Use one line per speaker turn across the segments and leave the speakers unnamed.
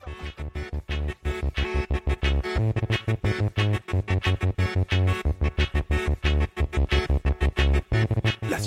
Thank you.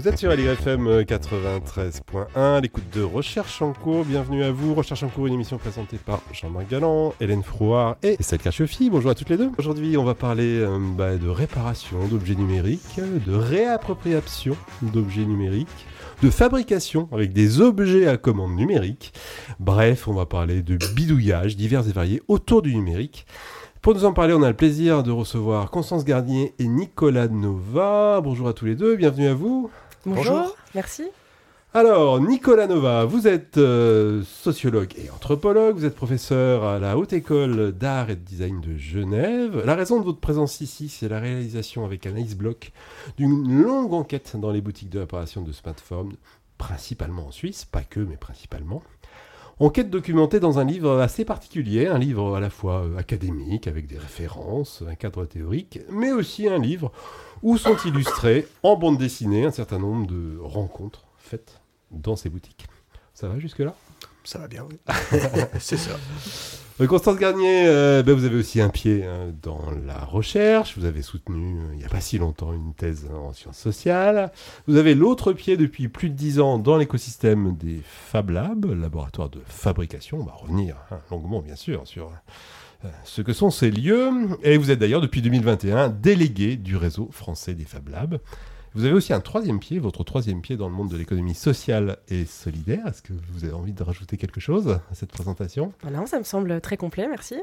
Vous êtes sur LIFM 93.1, l'écoute de Recherche en cours. Bienvenue à vous. Recherche en cours, une émission présentée par Jean-Marc Galland, Hélène Frouard et Estelle Cachefi. Bonjour à toutes les deux. Aujourd'hui, on va parler euh, bah, de réparation d'objets numériques, de réappropriation d'objets numériques, de fabrication avec des objets à commande numérique. Bref, on va parler de bidouillage divers et variés autour du numérique. Pour nous en parler, on a le plaisir de recevoir Constance Garnier et Nicolas Nova. Bonjour à tous les deux, bienvenue à vous.
Bonjour, merci.
Alors, Nicolas Nova, vous êtes euh, sociologue et anthropologue, vous êtes professeur à la Haute École d'Art et de Design de Genève. La raison de votre présence ici, c'est la réalisation avec Anaïs Bloch d'une longue enquête dans les boutiques de réparation de smartphones, principalement en Suisse, pas que, mais principalement. Enquête documentée dans un livre assez particulier, un livre à la fois euh, académique, avec des références, un cadre théorique, mais aussi un livre où sont illustrés en bande dessinée un certain nombre de rencontres faites dans ces boutiques. Ça va jusque-là?
Ça va bien, oui. c'est ça.
Euh, Constance Garnier, euh, ben, vous avez aussi un pied euh, dans la recherche. Vous avez soutenu, euh, il n'y a pas si longtemps, une thèse en sciences sociales. Vous avez l'autre pied depuis plus de dix ans dans l'écosystème des Fab Labs, laboratoire de fabrication. On va revenir hein, longuement, bien sûr, sur ce que sont ces lieux. Et vous êtes d'ailleurs, depuis 2021, délégué du réseau français des Fab Labs. Vous avez aussi un troisième pied, votre troisième pied dans le monde de l'économie sociale et solidaire. Est-ce que vous avez envie de rajouter quelque chose à cette présentation?
Voilà, ça me semble très complet, merci.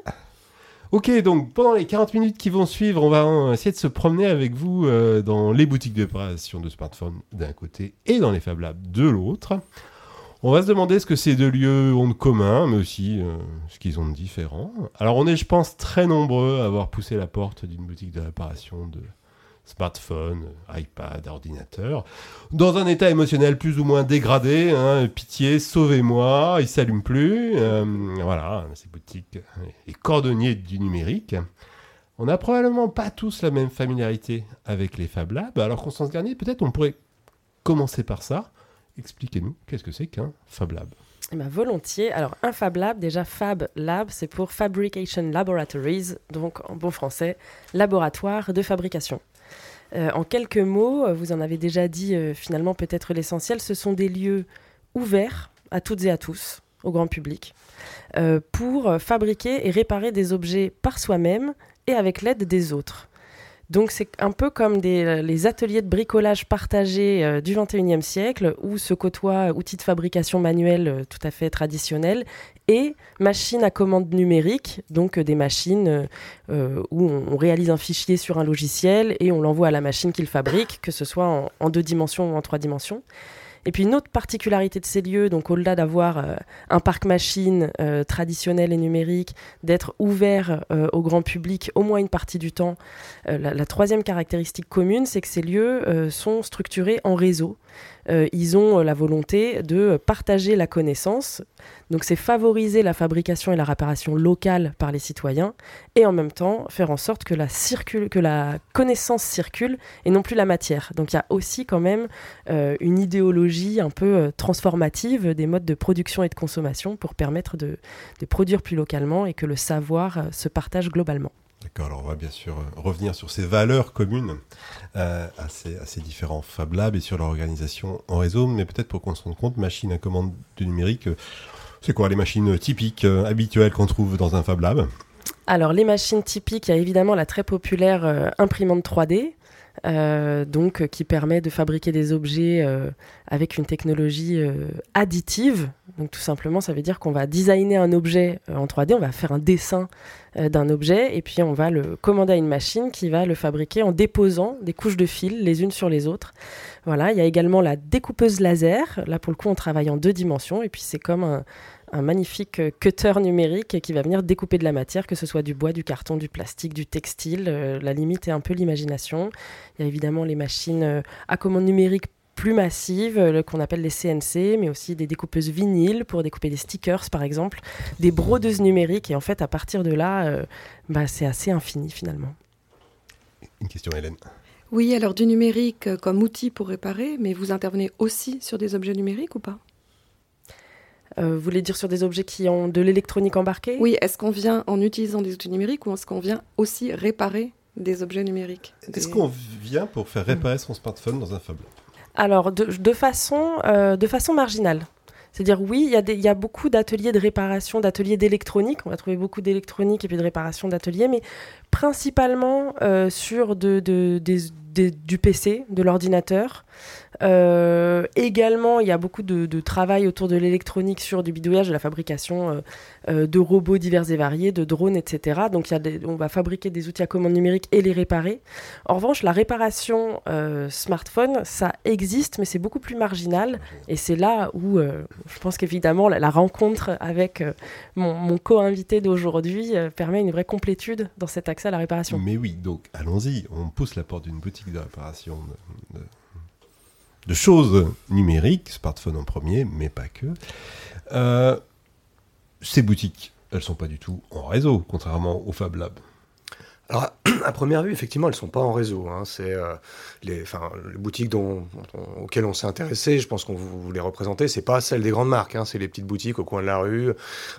Ok, donc pendant les 40 minutes qui vont suivre, on va essayer de se promener avec vous euh, dans les boutiques de réparation de smartphones d'un côté et dans les Fab Labs de l'autre. On va se demander ce que ces deux lieux ont de commun, mais aussi euh, ce qu'ils ont de différent. Alors on est, je pense, très nombreux à avoir poussé la porte d'une boutique de réparation de smartphones, iPad, ordinateur, dans un état émotionnel plus ou moins dégradé. hein, pitié, sauvez-moi, il s'allume plus. euh, voilà, ces boutiques, les cordonniers du numérique. On n'a probablement pas tous la même familiarité avec les Fab Labs. Alors Constance Garnier, peut-être on pourrait commencer par ça. Expliquez-nous, qu'est-ce que c'est qu'un Fab Lab
Eh ben, volontiers. Alors, un Fab Lab, déjà Fab Lab, c'est pour Fabrication Laboratories, donc en bon français, laboratoire de fabrication. Euh, en quelques mots, euh, vous en avez déjà dit euh, finalement peut-être l'essentiel, ce sont des lieux ouverts à toutes et à tous, au grand public, pour fabriquer et réparer des objets par soi-même et avec l'aide des autres. Donc c'est un peu comme euh, les ateliers de bricolage partagés euh, du 21e siècle où se côtoient outils de fabrication manuels euh, tout à fait traditionnels et machines à commande numérique, donc des machines où on, réalise un fichier sur un logiciel et on l'envoie à la machine qu'il fabrique, que ce soit en deux dimensions ou en trois dimensions. Et puis une autre particularité de ces lieux, donc au-delà d'avoir euh, un parc machine euh, traditionnel et numérique, d'être ouvert euh, au grand public au moins une partie du temps, la, troisième caractéristique commune, c'est que ces lieux sont structurés en réseau. Euh, ils ont euh, la volonté de partager la connaissance. Donc c'est favoriser la fabrication et la réparation locale par les citoyens et en même temps faire en sorte que la, connaissance circule et non plus la matière. Donc il y a aussi quand même euh, une idéologie un peu transformative des modes de production et de consommation pour permettre de, produire plus localement et que le savoir se partage globalement.
D'accord, alors on va bien sûr euh, revenir sur ces valeurs communes euh, à, ces, différents Fab Labs et sur leur organisation en réseau, mais peut-être pour qu'on se rende compte, machine à commande du numérique, euh, c'est quoi les machines typiques, habituelles qu'on trouve dans un Fab Lab?
Alors, les machines typiques, il y a évidemment la très populaire imprimante 3D, euh, donc euh, qui permet de fabriquer des objets euh, avec une technologie additive. Donc, tout simplement, ça veut dire qu'on va designer un objet en 3D, on va faire un dessin d'un objet et puis on va le commander à une machine qui va le fabriquer en déposant des couches de fils les unes sur les autres. Voilà, il y a également la découpeuse laser. Là, pour le coup, on travaille en deux dimensions et puis c'est comme un, un magnifique euh, cutter numérique qui va venir découper de la matière, que ce soit du bois, du carton, du plastique, du textile. Euh, la limite est un peu l'imagination. Il y a évidemment les machines euh, à commande numérique plus massives, euh, qu'on appelle les CNC, mais aussi des découpeuses vinyles pour découper des stickers par exemple, des brodeuses numériques. Et en fait, à partir de là, euh, bah, c'est assez infini finalement.
Une question, Hélène.
Oui, alors du numérique comme outil pour réparer, mais vous intervenez aussi sur des objets numériques ou pas?
Euh, vous voulez dire sur des objets qui ont de l'électronique embarquée?
Oui, est-ce qu'on vient en utilisant des outils numériques ou est-ce qu'on vient aussi réparer des objets numériques?
Est-ce qu'on vient pour faire réparer son smartphone dans un Fab Lab
Alors, de, de façon, euh, de façon marginale. C'est-à-dire, oui, il y, a y beaucoup d'ateliers de réparation, d'ateliers d'électronique. On va trouver beaucoup d'électronique et puis de réparation d'ateliers, mais principalement euh, sur de, de- des- des- du PC, de l'ordinateur. Euh, également, il y a beaucoup de, travail autour de l'électronique sur du bidouillage, de la fabrication euh, euh, de robots divers et variés, de drones, etc. Donc, on va fabriquer des outils à commande numérique et les réparer. En revanche, la réparation smartphone, ça existe, mais c'est beaucoup plus marginal. Et c'est là où je pense qu'évidemment, la, rencontre avec mon, co-invité d'aujourd'hui permet une vraie complétude dans cet accès à la réparation.
Mais oui, donc allons-y, on pousse la porte d'une boutique de réparation de choses numériques, smartphone en premier, mais pas que. Euh, ces boutiques, elles sont pas du tout en réseau, contrairement au Fab Lab.
Alors, à première vue, effectivement, elles sont pas en réseau. hein. C'est euh, les, les boutiques dont, auxquelles on s'est intéressé. Je pense qu'on vous, vous les représentez. C'est pas celles des grandes marques. hein. C'est les petites boutiques au coin de la rue,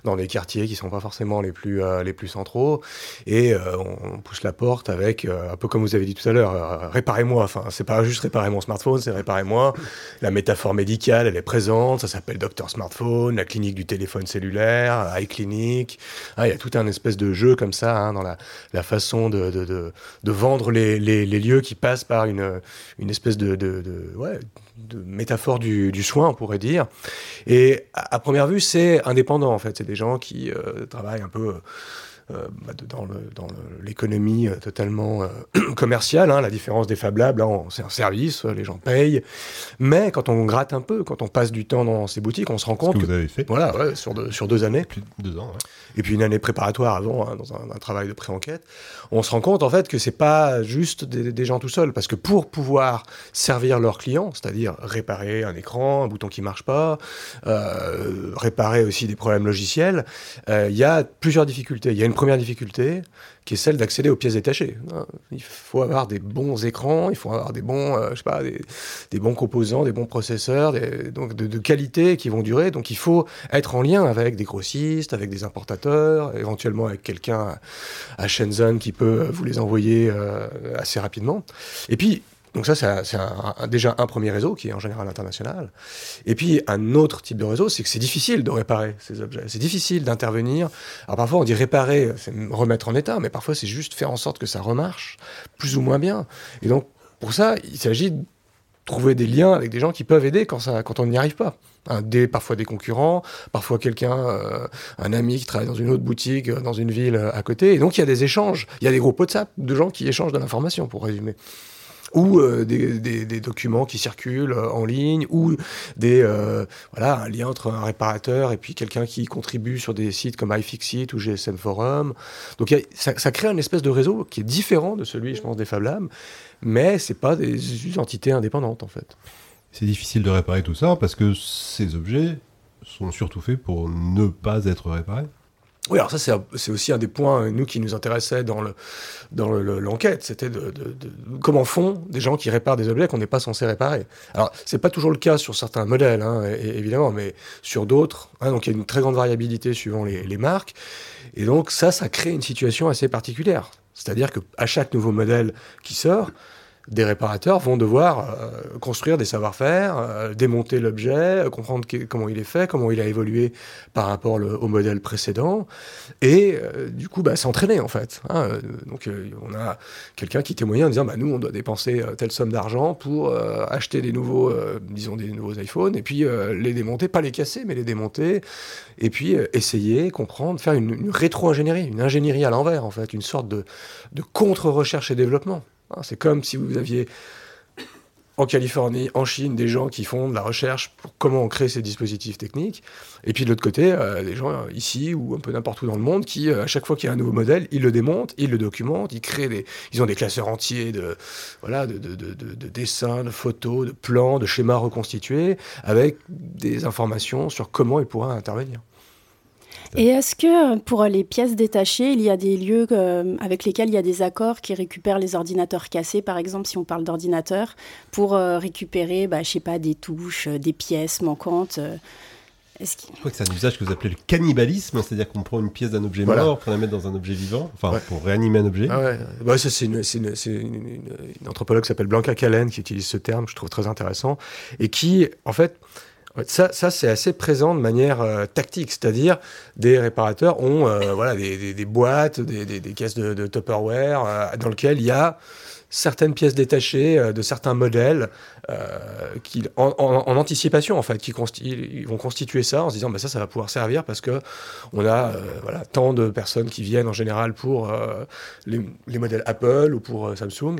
dans des quartiers qui sont pas forcément les plus euh, les plus centraux. Et euh, on, pousse la porte avec euh, un peu comme vous avez dit tout à l'heure. réparez-moi. Enfin, c'est pas juste réparer mon smartphone, c'est réparez-moi. La métaphore médicale, elle est présente. Ça s'appelle Docteur Smartphone, la clinique du téléphone cellulaire, iClinic. Ah, Il y a tout un espèce de jeu comme ça hein, dans la façon de, vendre les, lieux qui passent par une, une espèce de, métaphore du, soin, on pourrait dire. Et à, première vue, c'est indépendant, en fait. C'est des gens qui euh, travaillent un peu bah, de- dans l'économie totalement commerciale. hein. La différence des Fab Labs, là, on- c'est un service, euh, les gens payent. Mais quand on gratte un peu, quand on passe du temps dans ces boutiques, on se rend compte
que
que
vous avez fait
voilà, ouais, sur, deux, sur deux années.
plus de deux ans. ouais.
Et puis une année préparatoire avant, hein, dans un, un travail de pré-enquête, on se rend compte en fait que c'est pas juste des, des gens tout seuls, parce que pour pouvoir servir leurs clients, c'est-à-dire réparer un écran, un bouton qui marche pas, euh, réparer aussi des problèmes logiciels, euh, il y a plusieurs difficultés. Il y a une première difficulté qui est celle d'accéder aux pièces détachées. Il faut avoir des bons écrans, il faut avoir des bons, euh, je sais pas, des, bons composants, des bons processeurs, donc de, qualité qui vont durer. Donc il faut être en lien avec des grossistes, avec des importateurs, éventuellement avec quelqu'un à Shenzhen qui peut vous les envoyer euh, assez rapidement. Et puis, donc ça, c'est déjà un premier réseau qui est en général international. Et puis, un autre type de réseau, c'est que c'est difficile de réparer ces objets. C'est difficile d'intervenir. Alors parfois, on dit réparer, c'est remettre en état, mais parfois, c'est juste faire en sorte que ça remarche plus ou moins bien. Et donc, pour ça, il s'agit de trouver des liens avec des gens qui peuvent aider quand, on n'y arrive pas. Parfois des concurrents, parfois quelqu'un, euh, un ami qui travaille dans une autre boutique, euh, dans une ville euh, à côté. Et donc il y a des échanges, il y a des groupes WhatsApp de gens qui échangent de l'information, pour résumer. Ou euh, des, des- documents qui circulent euh, en ligne, ou des, euh, voilà, un lien entre un réparateur et puis quelqu'un qui contribue sur des sites comme iFixit ou GSM Forum. Donc ça, crée une espèce de réseau qui est différent de celui, je pense, des Fab Labs, mais c'est pas des entités indépendantes en fait.
C'est difficile de réparer tout ça parce que ces objets sont surtout faits pour ne pas être réparés.
Oui, alors ça, c'est aussi un des points, euh, nous, qui nous intéressait dans le- dans le- l'enquête. C'était de, comment font des gens qui réparent des objets qu'on n'est pas censé réparer. Alors, c'est pas toujours le cas sur certains modèles, hein, évidemment, mais sur d'autres. hein, donc, il y a une très grande variabilité suivant les, les marques. Et donc, ça, ça crée une situation assez particulière. C'est-à-dire qu'à chaque nouveau modèle qui sort, des réparateurs vont devoir euh, construire des savoir-faire, euh, démonter l'objet, euh, comprendre comment il est fait, comment il a évolué par rapport au modèle précédent, et du coup bah, s'entraîner en fait. hein. Donc on a quelqu'un qui témoignait en disant bah, nous on doit dépenser telle somme d'argent pour acheter des nouveaux, disons des nouveaux iPhones, et puis les démonter, pas les casser, mais les démonter, et puis essayer, comprendre, faire une, rétro-ingénierie, une ingénierie à l'envers en fait, une sorte de, de contre-recherche et développement. Hein, C'est comme si vous aviez en Californie, en Chine, des gens qui font de la recherche pour comment on crée ces dispositifs techniques. Et puis de l'autre côté, euh, des gens euh, ici ou un peu n'importe où dans le monde qui, euh, à chaque fois qu'il y a un nouveau modèle, ils le démontent, ils le documentent, ils créent des, ils ont des classeurs entiers de, voilà, de, de, de, de- de dessins, de photos, de plans, de schémas reconstitués avec des informations sur comment ils pourraient intervenir.
Et est-ce que euh, pour les pièces détachées, il y a des lieux euh, avec lesquels il y a des accords qui récupèrent les ordinateurs cassés, par exemple, si on parle d'ordinateur, pour euh, récupérer, bah, je sais pas, des touches, des pièces manquantes euh,
Je crois que c'est un usage que vous appelez le cannibalisme, c'est-à-dire qu'on prend une pièce d'un objet
Voilà.
mort pour la mettre dans un objet vivant, enfin
Ouais.
pour réanimer un objet.
Ah ouais, c'est une, une- c'est une- une- une anthropologue qui s'appelle Blanca Callen qui utilise ce terme, que je trouve très intéressant, et qui, en fait, en fait, ça, ça c'est assez présent de manière euh, tactique, c'est-à-dire des réparateurs ont euh, voilà, des, boîtes, des, caisses de, de Tupperware euh, dans lesquelles il y a certaines pièces détachées de certains modèles qui, en, anticipation en fait, qui vont constituer ça en se disant bah, ça, ça va pouvoir servir parce que on a voilà, tant de personnes qui viennent en général pour les, les modèles Apple ou pour Samsung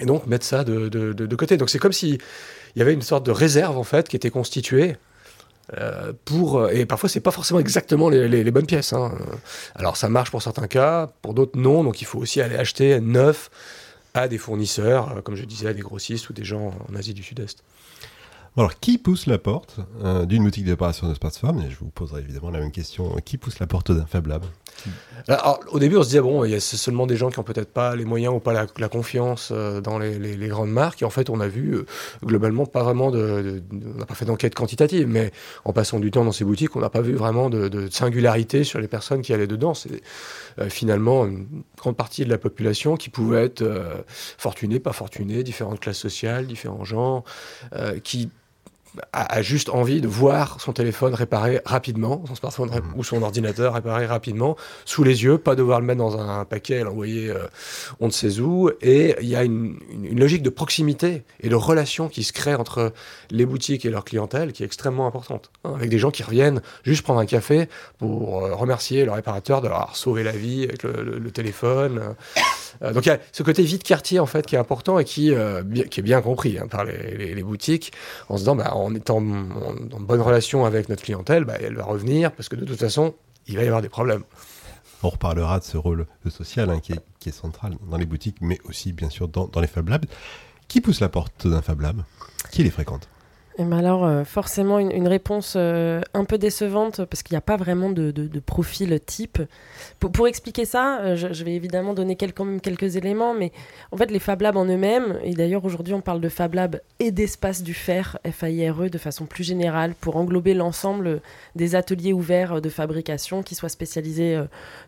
et donc mettre ça de côté. Donc c'est comme si il y avait une sorte de réserve en fait qui était constituée. euh, pour et parfois c'est pas forcément exactement les, bonnes pièces. hein. Alors ça marche pour certains cas, pour d'autres non. Donc il faut aussi aller acheter neuf à des fournisseurs, euh, comme je disais, à des grossistes ou des gens en Asie du Sud-Est.
Alors, qui pousse la porte euh, d'une boutique d'opération de smartphone? Et je vous poserai évidemment la même question. Qui pousse la porte d'un Fab Lab?
Alors, au début, on se disait, bon, il y a seulement des gens qui ont peut-être pas les moyens ou pas la, confiance euh, dans les, grandes marques. Et en fait, on a vu, euh, globalement, pas vraiment de. on n'a pas fait d'enquête quantitative, mais en passant du temps dans ces boutiques, on n'a pas vu vraiment de, singularité sur les personnes qui allaient dedans. C'est euh, finalement une grande partie de la population qui pouvait être fortunée, pas fortunée, différentes classes sociales, différents genres, qui a, a juste envie de voir son téléphone réparé rapidement, son smartphone ré- ou son ordinateur réparé rapidement, sous les yeux, pas devoir le mettre dans un paquet et l'envoyer euh, on ne sait où. Et il y a une, une- une logique de proximité et de relation qui se crée entre les boutiques et leur clientèle qui est extrêmement importante. hein, avec des gens qui reviennent juste prendre un café pour euh, remercier le réparateur de leur avoir sauvé la vie avec le, le- le téléphone. Euh, donc il y a ce côté vie de quartier en fait qui est important et qui, euh, qui est bien compris hein, par les, boutiques en se disant bah, en étant en, bonne relation avec notre clientèle, bah, elle va revenir parce que de toute façon il va y avoir des problèmes.
On reparlera de ce rôle social hein, qui, est, qui est central dans les boutiques, mais aussi bien sûr dans, dans les Fab Labs. Qui pousse la porte d'un Fab Lab? Qui les fréquente?
Et ben alors, euh, forcément, une, réponse euh, un peu décevante parce qu'il n'y a pas vraiment de, de- profil type. Pour, pour expliquer ça, euh, je, vais évidemment donner quel- quand même quelques éléments, mais en fait, les Fab Labs en eux-mêmes, et d'ailleurs aujourd'hui on parle de Fab Lab et d'espace du fer, FAIRE, de façon plus générale, pour englober l'ensemble des ateliers ouverts de fabrication, qui soient spécialisés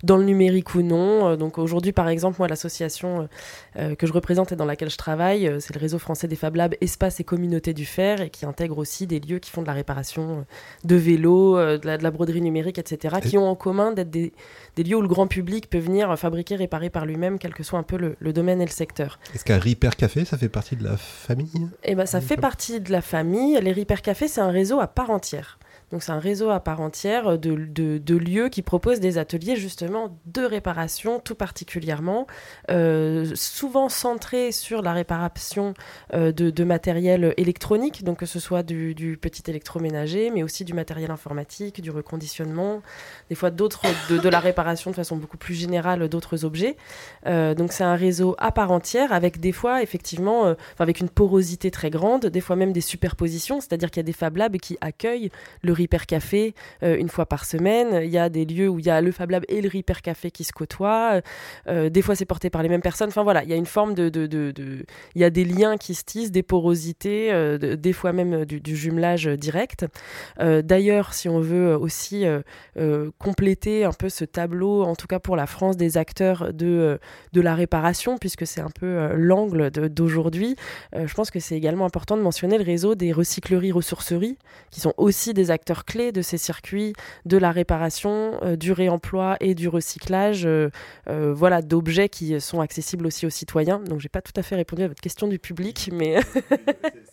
dans le numérique ou non. Donc aujourd'hui, par exemple, moi, l'association que je représente et dans laquelle je travaille, c'est le réseau français des Fab Labs Espace et Communauté du Fer, et qui intègre aussi des lieux qui font de la réparation euh, de vélos, euh, de, la, de la broderie numérique, etc., qui ont en commun d'être des, des lieux où le grand public peut venir euh, fabriquer, réparer par lui-même, quel que soit un peu le, le domaine et le secteur.
Est-ce qu'un Repair Café, ça fait partie de la famille?
Eh ben, ça fait partie de la famille. Les Repair Café, c'est un réseau à part entière. Donc, c'est un réseau à part entière de, de- lieux qui proposent des ateliers justement de réparation, tout particulièrement, euh, souvent centrés sur la réparation euh, de, de matériel électronique, donc que ce soit du, petit électroménager, mais aussi du matériel informatique, du reconditionnement, des fois d'autres de, la réparation de façon beaucoup plus générale d'autres objets. Euh, donc c'est un réseau à part entière avec des fois effectivement, avec une porosité très grande, des fois même des superpositions, c'est-à-dire qu'il y a des Fab Labs qui accueillent le Repair Café euh, une fois par semaine. Il y a des lieux où il y a le Fab Lab et le Repair Café qui se côtoient. Euh, des fois c'est porté par les mêmes personnes. Enfin voilà, il y a une forme de, il y a des liens qui se tissent, des porosités, euh, de- des fois même du, du jumelage direct. D'ailleurs, si on veut aussi compléter un peu ce tableau, en tout cas pour la France, des acteurs de, de la réparation, puisque c'est un peu l'angle d'aujourd'hui, je pense que c'est également important de mentionner le réseau des recycleries-ressourceries, qui sont aussi des acteurs clés de ces circuits de la réparation, euh, du réemploi et du recyclage, euh, euh, voilà, d'objets qui sont accessibles aussi aux citoyens. Donc, j'ai pas tout à fait répondu à votre question du public, mais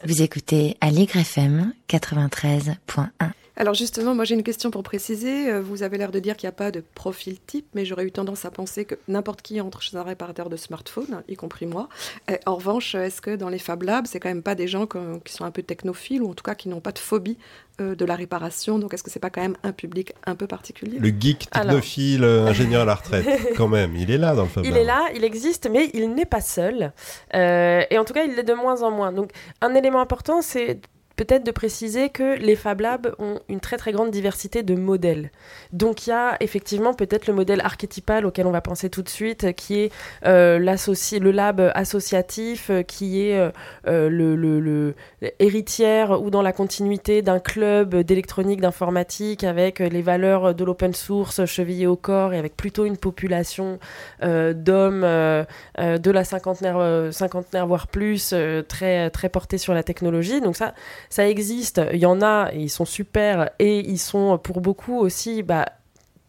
Vous écoutez Allegre FM 93.1.
Alors justement, moi j'ai une question pour préciser. Euh, vous avez l'air de dire qu'il n'y a pas de profil type, mais j'aurais eu tendance à penser que n'importe qui entre chez un réparateur de smartphone, y compris moi. Et en revanche, est-ce que dans les Fab Labs, c'est quand même pas des gens qui sont un peu technophiles ou en tout cas qui n'ont pas de phobie euh, de la réparation Donc est-ce que c'est pas quand même un public un peu particulier?
Le geek technophile, euh, ingénieur à la retraite, quand même, il est là dans le Fab
Il est là, il existe, mais il n'est pas seul. et en tout cas, il l'est de moins en moins. Donc un élément important, c'est peut-être de préciser que les Fab Labs ont une très très grande diversité de modèles. Donc il y a effectivement peut-être le modèle archétypal auquel on va penser tout de suite, qui est euh, le lab associatif, euh, qui est euh, le, le, héritière ou dans la continuité d'un club d'électronique, d'informatique, avec les valeurs de l'open source chevillées au corps et avec plutôt une population d'hommes de la cinquantenaire, cinquantenaire voire plus, très, très portée sur la technologie. Donc ça, ça existe, il y en a, et ils sont super, et ils sont pour beaucoup aussi bah,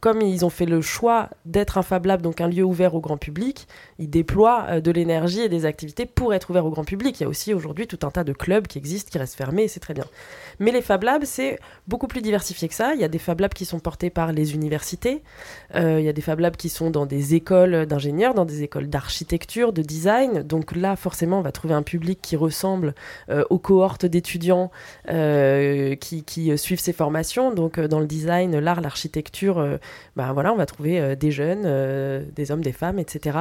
comme ils ont fait le choix d'être un Fab Lab, donc un lieu ouvert au grand public, ils déploient euh, de l'énergie et des activités pour être ouverts au grand public. Il y a aussi aujourd'hui tout un tas de clubs qui existent, qui restent fermés, et c'est très bien. Mais les Fab Labs, c'est beaucoup plus diversifié que ça. Il y a des Fab Labs qui sont portés par les universités, euh, il y a des Fab Labs qui sont dans des écoles d'ingénieurs, dans des écoles d'architecture, de design. Donc là, forcément, on va trouver un public qui ressemble euh, aux cohortes d'étudiants qui, qui, suivent ces formations. Donc dans le design, l'art, l'architecture bah, voilà, on va trouver euh, des jeunes, euh, des hommes, des femmes, etc.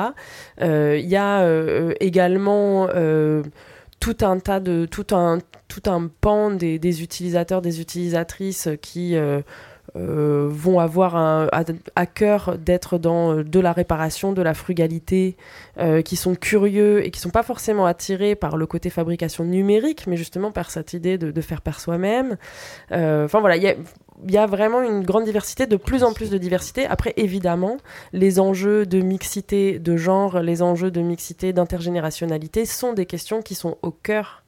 Euh, il y a également tout un tas de tout un tout un pan des, utilisateurs des utilisatrices qui vont avoir un, à, cœur d'être dans de la réparation, de la frugalité, qui sont curieux et qui sont pas forcément attirés par le côté fabrication numérique, mais justement par cette idée de, faire par soi-même. Enfin voilà, il y a il y a vraiment une grande diversité, de plus en plus de diversité. Après, évidemment, les enjeux de mixité de genre, les enjeux de mixité d'intergénérationnalité sont des questions qui sont au cœur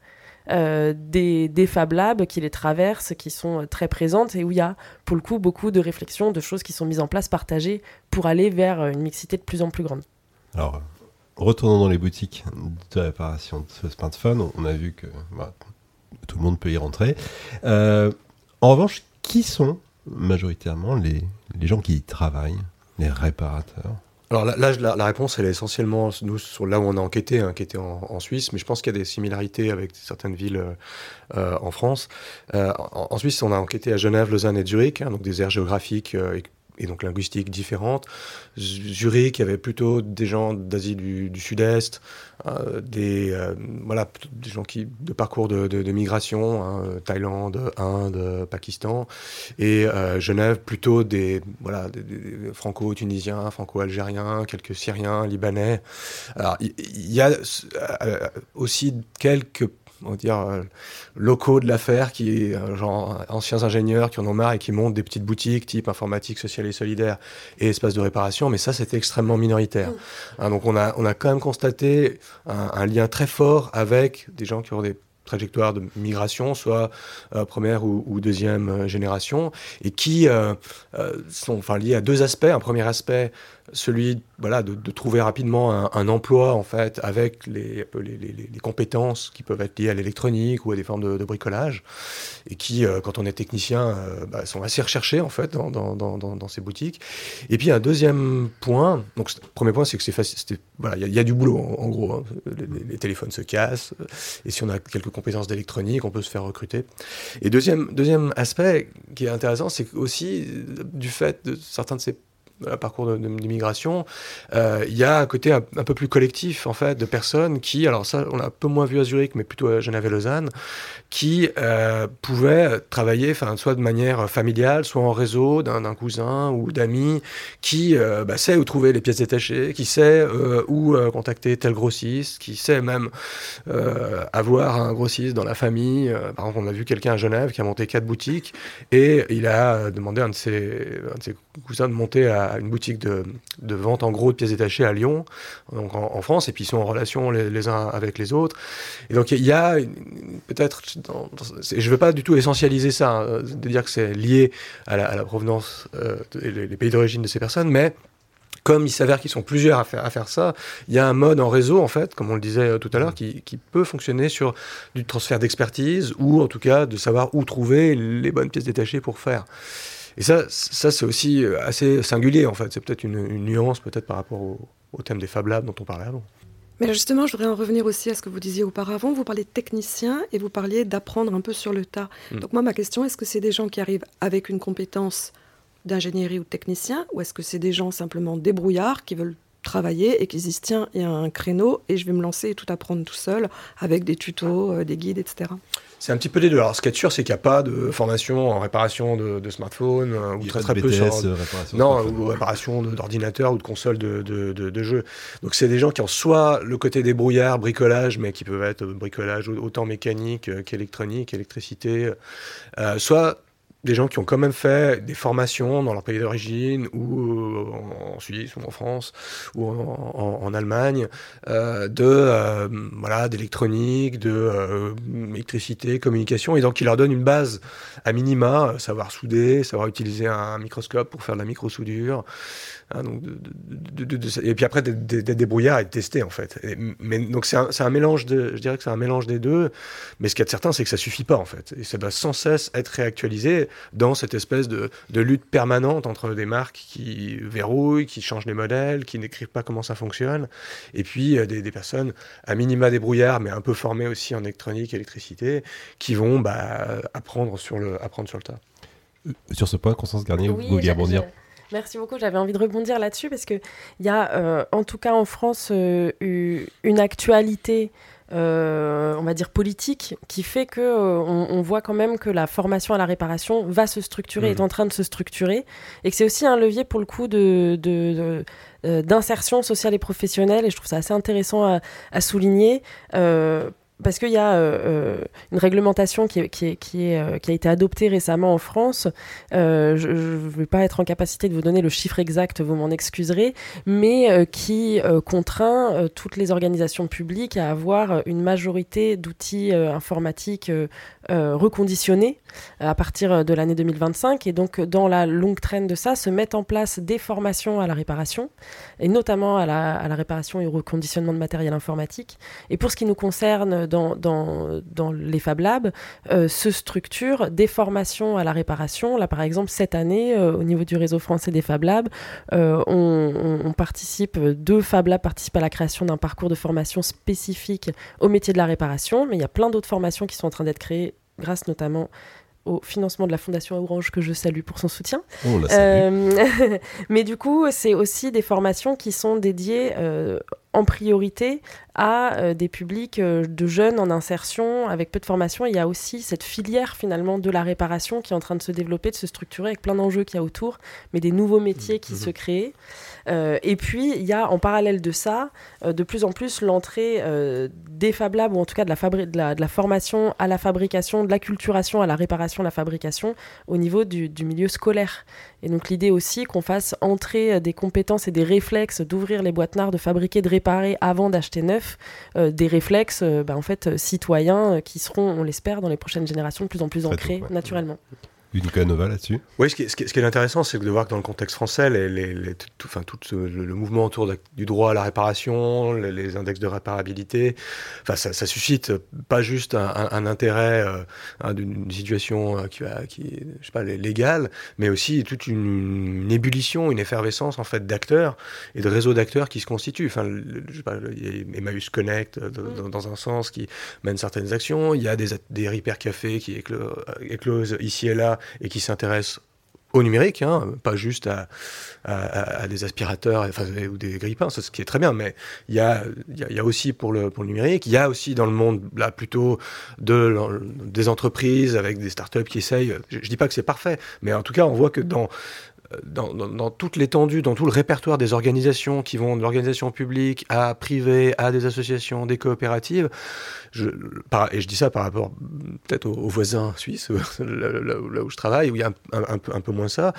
euh, des, des, Fab Labs, qui les traversent, qui sont très présentes et où il y a, pour le coup, beaucoup de réflexions, de choses qui sont mises en place, partagées, pour aller vers une mixité de plus en plus grande.
Alors, retournons dans les boutiques de réparation de ce smartphone. On a vu que bah, tout le monde peut y rentrer. Euh, en revanche, qui sont majoritairement les, les gens qui y travaillent, les réparateurs
alors là, la, réponse, elle est essentiellement nous là où on a enquêté, hein, enquêté en, Suisse, mais je pense qu'il y a des similarités avec certaines villes euh, euh, en France. Euh, en, Suisse, on a enquêté à Genève, Lausanne et Zurich, hein, donc des aires géographiques et donc linguistiques différentes. Zurich, il y avait plutôt des gens d'Asie du, Sud-Est, euh, des, euh, voilà, des gens qui, de parcours de, migration, hein, Thaïlande, Inde, Pakistan, et euh, Genève, plutôt des, voilà, franco-tunisiens, franco-algériens, quelques Syriens, Libanais. Alors, il y, a aussi quelques on dire, euh, locaux de l'affaire, qui, euh, genre anciens ingénieurs qui en ont marre et qui montent des petites boutiques type informatique, sociale et solidaire et espace de réparation, mais ça, c'était extrêmement minoritaire. Hein, donc, on a, on a quand même constaté un, lien très fort avec des gens qui ont des trajectoires de migration, soit euh, première ou, deuxième génération, et qui sont enfin, liés à deux aspects. Un premier aspect, celui voilà, de, trouver rapidement un, emploi en fait avec les, les, les, compétences qui peuvent être liées à l'électronique ou à des formes de, bricolage et qui, euh, quand on est technicien, euh, bah, sont assez recherchés en fait dans, dans, dans, ces boutiques. Et puis un deuxième point, donc premier point c'est que c'est facile, voilà, il y, a du boulot en, gros. Hein. Les, téléphones se cassent et si on a quelques compétences d'électronique, on peut se faire recruter. Et deuxième deuxième aspect qui est intéressant, c'est aussi du fait de certains de ces parcours d'immigration, euh, il y a un côté un, peu plus collectif en fait de personnes qui, alors ça on l'a un peu moins vu à Zurich, mais plutôt à Genève et Lausanne, qui euh, pouvaient travailler, soit de manière familiale, soit en réseau d'un cousin ou d'amis, qui euh, bah, sait où trouver les pièces détachées, qui sait où contacter tel grossiste, qui sait même avoir un grossiste dans la famille. par exemple, on a vu quelqu'un à Genève qui a monté quatre boutiques et il a demandé à un de ses cousins de monter à une boutique de, vente en gros de pièces détachées à Lyon, donc en, France, et puis ils sont en relation les, uns avec les autres. Et donc il y a peut-être, je ne veux pas du tout essentialiser ça, hein, de dire que c'est lié à la, provenance euh, des les pays d'origine de ces personnes, mais comme il s'avère qu'ils sont plusieurs à faire, ça, il y a un mode en réseau, en fait, comme on le disait euh, tout à l'heure, qui peut fonctionner sur du transfert d'expertise ou en tout cas de savoir où trouver les bonnes pièces détachées pour faire. Et ça, ça c'est aussi euh, assez singulier, en fait. C'est peut-être une, une nuance, peut-être par rapport au, au thème des Fab Labs dont on parlait avant.
Mais justement, je voudrais en revenir aussi à ce que vous disiez auparavant. Vous parliez de techniciens et vous parliez d'apprendre un peu sur le tas.
Mm.
Donc moi, ma question, est-ce que c'est des gens qui arrivent avec une compétence d'ingénierie ou de technicien ou est-ce que c'est des gens simplement débrouillards qui veulent travailler et qui se disent tiens, il y a un créneau et je vais me lancer et tout apprendre tout seul avec des tutos, euh, des guides, etc.
C'est un petit peu des deux. Alors, ce qui est sûr, c'est qu'il n'y a pas de formation en réparation de, de smartphones, euh, ou très très
de
peu sur,
BTS, euh, réparation
non,
smartphone.
ou réparation d'ordinateur ou de console de, de, de- de jeux. Donc, c'est des gens qui ont soit le côté débrouillard, bricolage, mais qui peuvent être bricolage autant mécanique qu'électronique, électricité, euh, soit des gens qui ont quand même fait des formations dans leur pays d'origine, ou euh, en Suisse, ou en France, ou en, Allemagne, euh, de euh, voilà d'électronique, de euh, électricité, communication, et donc qui leur donne une base à minima, euh, savoir souder, savoir utiliser un microscope pour faire de la microsoudure, hein, donc de- de- de- de- de- et puis après d'être débrouillard et de tester en fait. Et- mais donc c'est un, mélange de, je dirais que c'est un mélange des deux, mais ce qu'il y a de certain, c'est que ça suffit pas en fait, et ça doit sans cesse être réactualisé dans cette espèce de, de lutte permanente entre des marques qui verrouillent, qui changent les modèles, qui n'écrivent pas comment ça fonctionne, et puis euh, des, des personnes à minima débrouillards, mais un peu formées aussi en électronique, électricité, qui vont bah, apprendre, sur le, apprendre sur le tas.
Sur ce point, Constance Garnier,
Oui,
vous rebondir?
j'a- Merci beaucoup. J'avais envie de rebondir là-dessus parce qu'il y a, euh, en tout cas en France, euh, eu- une actualité. euh, on va dire politique qui fait que on, on voit quand même que la formation à la réparation va se structurer, est en train de se structurer, et que c'est aussi un levier pour le coup de, de- de, d'insertion sociale et professionnelle. Et je trouve ça assez intéressant à, à souligner. euh, parce qu'il y a euh, euh, une réglementation euh, qui a été adoptée récemment en France. Je ne vais pas être en capacité de vous donner le chiffre exact, vous m'en excuserez, mais qui contraint toutes les organisations publiques à avoir une majorité d'outils informatiques reconditionnés à partir de l'année 2025. Et donc, dans la longue traîne de ça, se mettent en place des formations à la réparation, et notamment à la, à la réparation et au reconditionnement de matériel informatique. Et pour ce qui nous concerne dans, dans, dans les Fab Labs, euh, se structurent des formations à la réparation. Là, par exemple, cette année, euh, au niveau du réseau français des Fab Labs, euh, on, on- on participe, deux Fab Labs participent à la création d'un parcours de formation spécifique au métier de la réparation, mais il y a plein d'autres formations qui sont en train d'être créées grâce notamment au financement de la Fondation Orange que je salue pour son soutien. Euh, mais du coup, c'est aussi des formations qui sont dédiées euh, en priorité à euh, des publics euh, de jeunes en insertion avec peu de formation. Il y a aussi cette filière finalement de la réparation qui est en train de se développer, de se structurer avec plein d'enjeux qu'il y a autour, mais des nouveaux métiers qui se créent. Euh, et puis, il y a en parallèle de ça, de plus en plus l'entrée des Fab Labs, ou en tout cas de la, fabri- de, la, de la formation à la fabrication, de l'acculturation à la réparation, la fabrication, au niveau du, du milieu scolaire. Et donc l'idée aussi qu'on fasse entrer euh, des compétences et des réflexes d'ouvrir les boîtes noires, de fabriquer, de réparer avant d'acheter neuf, euh, des réflexes euh, bah, en fait citoyens qui seront, on l'espère, dans les prochaines générations de plus en plus ancrés naturellement.
Nova là-dessus
Oui, ce qui, est- ce qui est- ce qui est intéressant, c'est de voir que dans le contexte français, les, les- les- tout, tout- enfin, tout ce- le, le mouvement autour de- du droit à la réparation, les, les index de réparabilité, enfin, ça, ça suscite pas juste un, un- un intérêt euh, hein, d'une situation euh, qui, va- qui est, je sais pas, lé- légale, mais aussi toute une, une ébullition, une effervescence en fait d'acteurs et de réseaux d'acteurs qui se constituent. Enfin, le- le- je sais pas, il y a Emmaüs Connect euh, dans, dans un sens qui mène certaines actions. Il y a des, des repair cafés qui éclo- euh, éclosent ici et là et qui s'intéressent au numérique, hein, pas juste à, des aspirateurs enfin, ou des grippins, ce qui est très bien, mais il y a, aussi pour le, numérique, il y a aussi dans le monde là plutôt des entreprises avec des startups qui essayent, je, je dis pas que c'est parfait, mais en tout cas on voit que dans, dans, toute l'étendue, dans tout le répertoire des organisations qui vont de l'organisation publique à privée, à des associations, des coopératives, et je dis ça par rapport peut-être aux, voisins suisses, là, où- je travaille, où il y a un, peu, moins ça,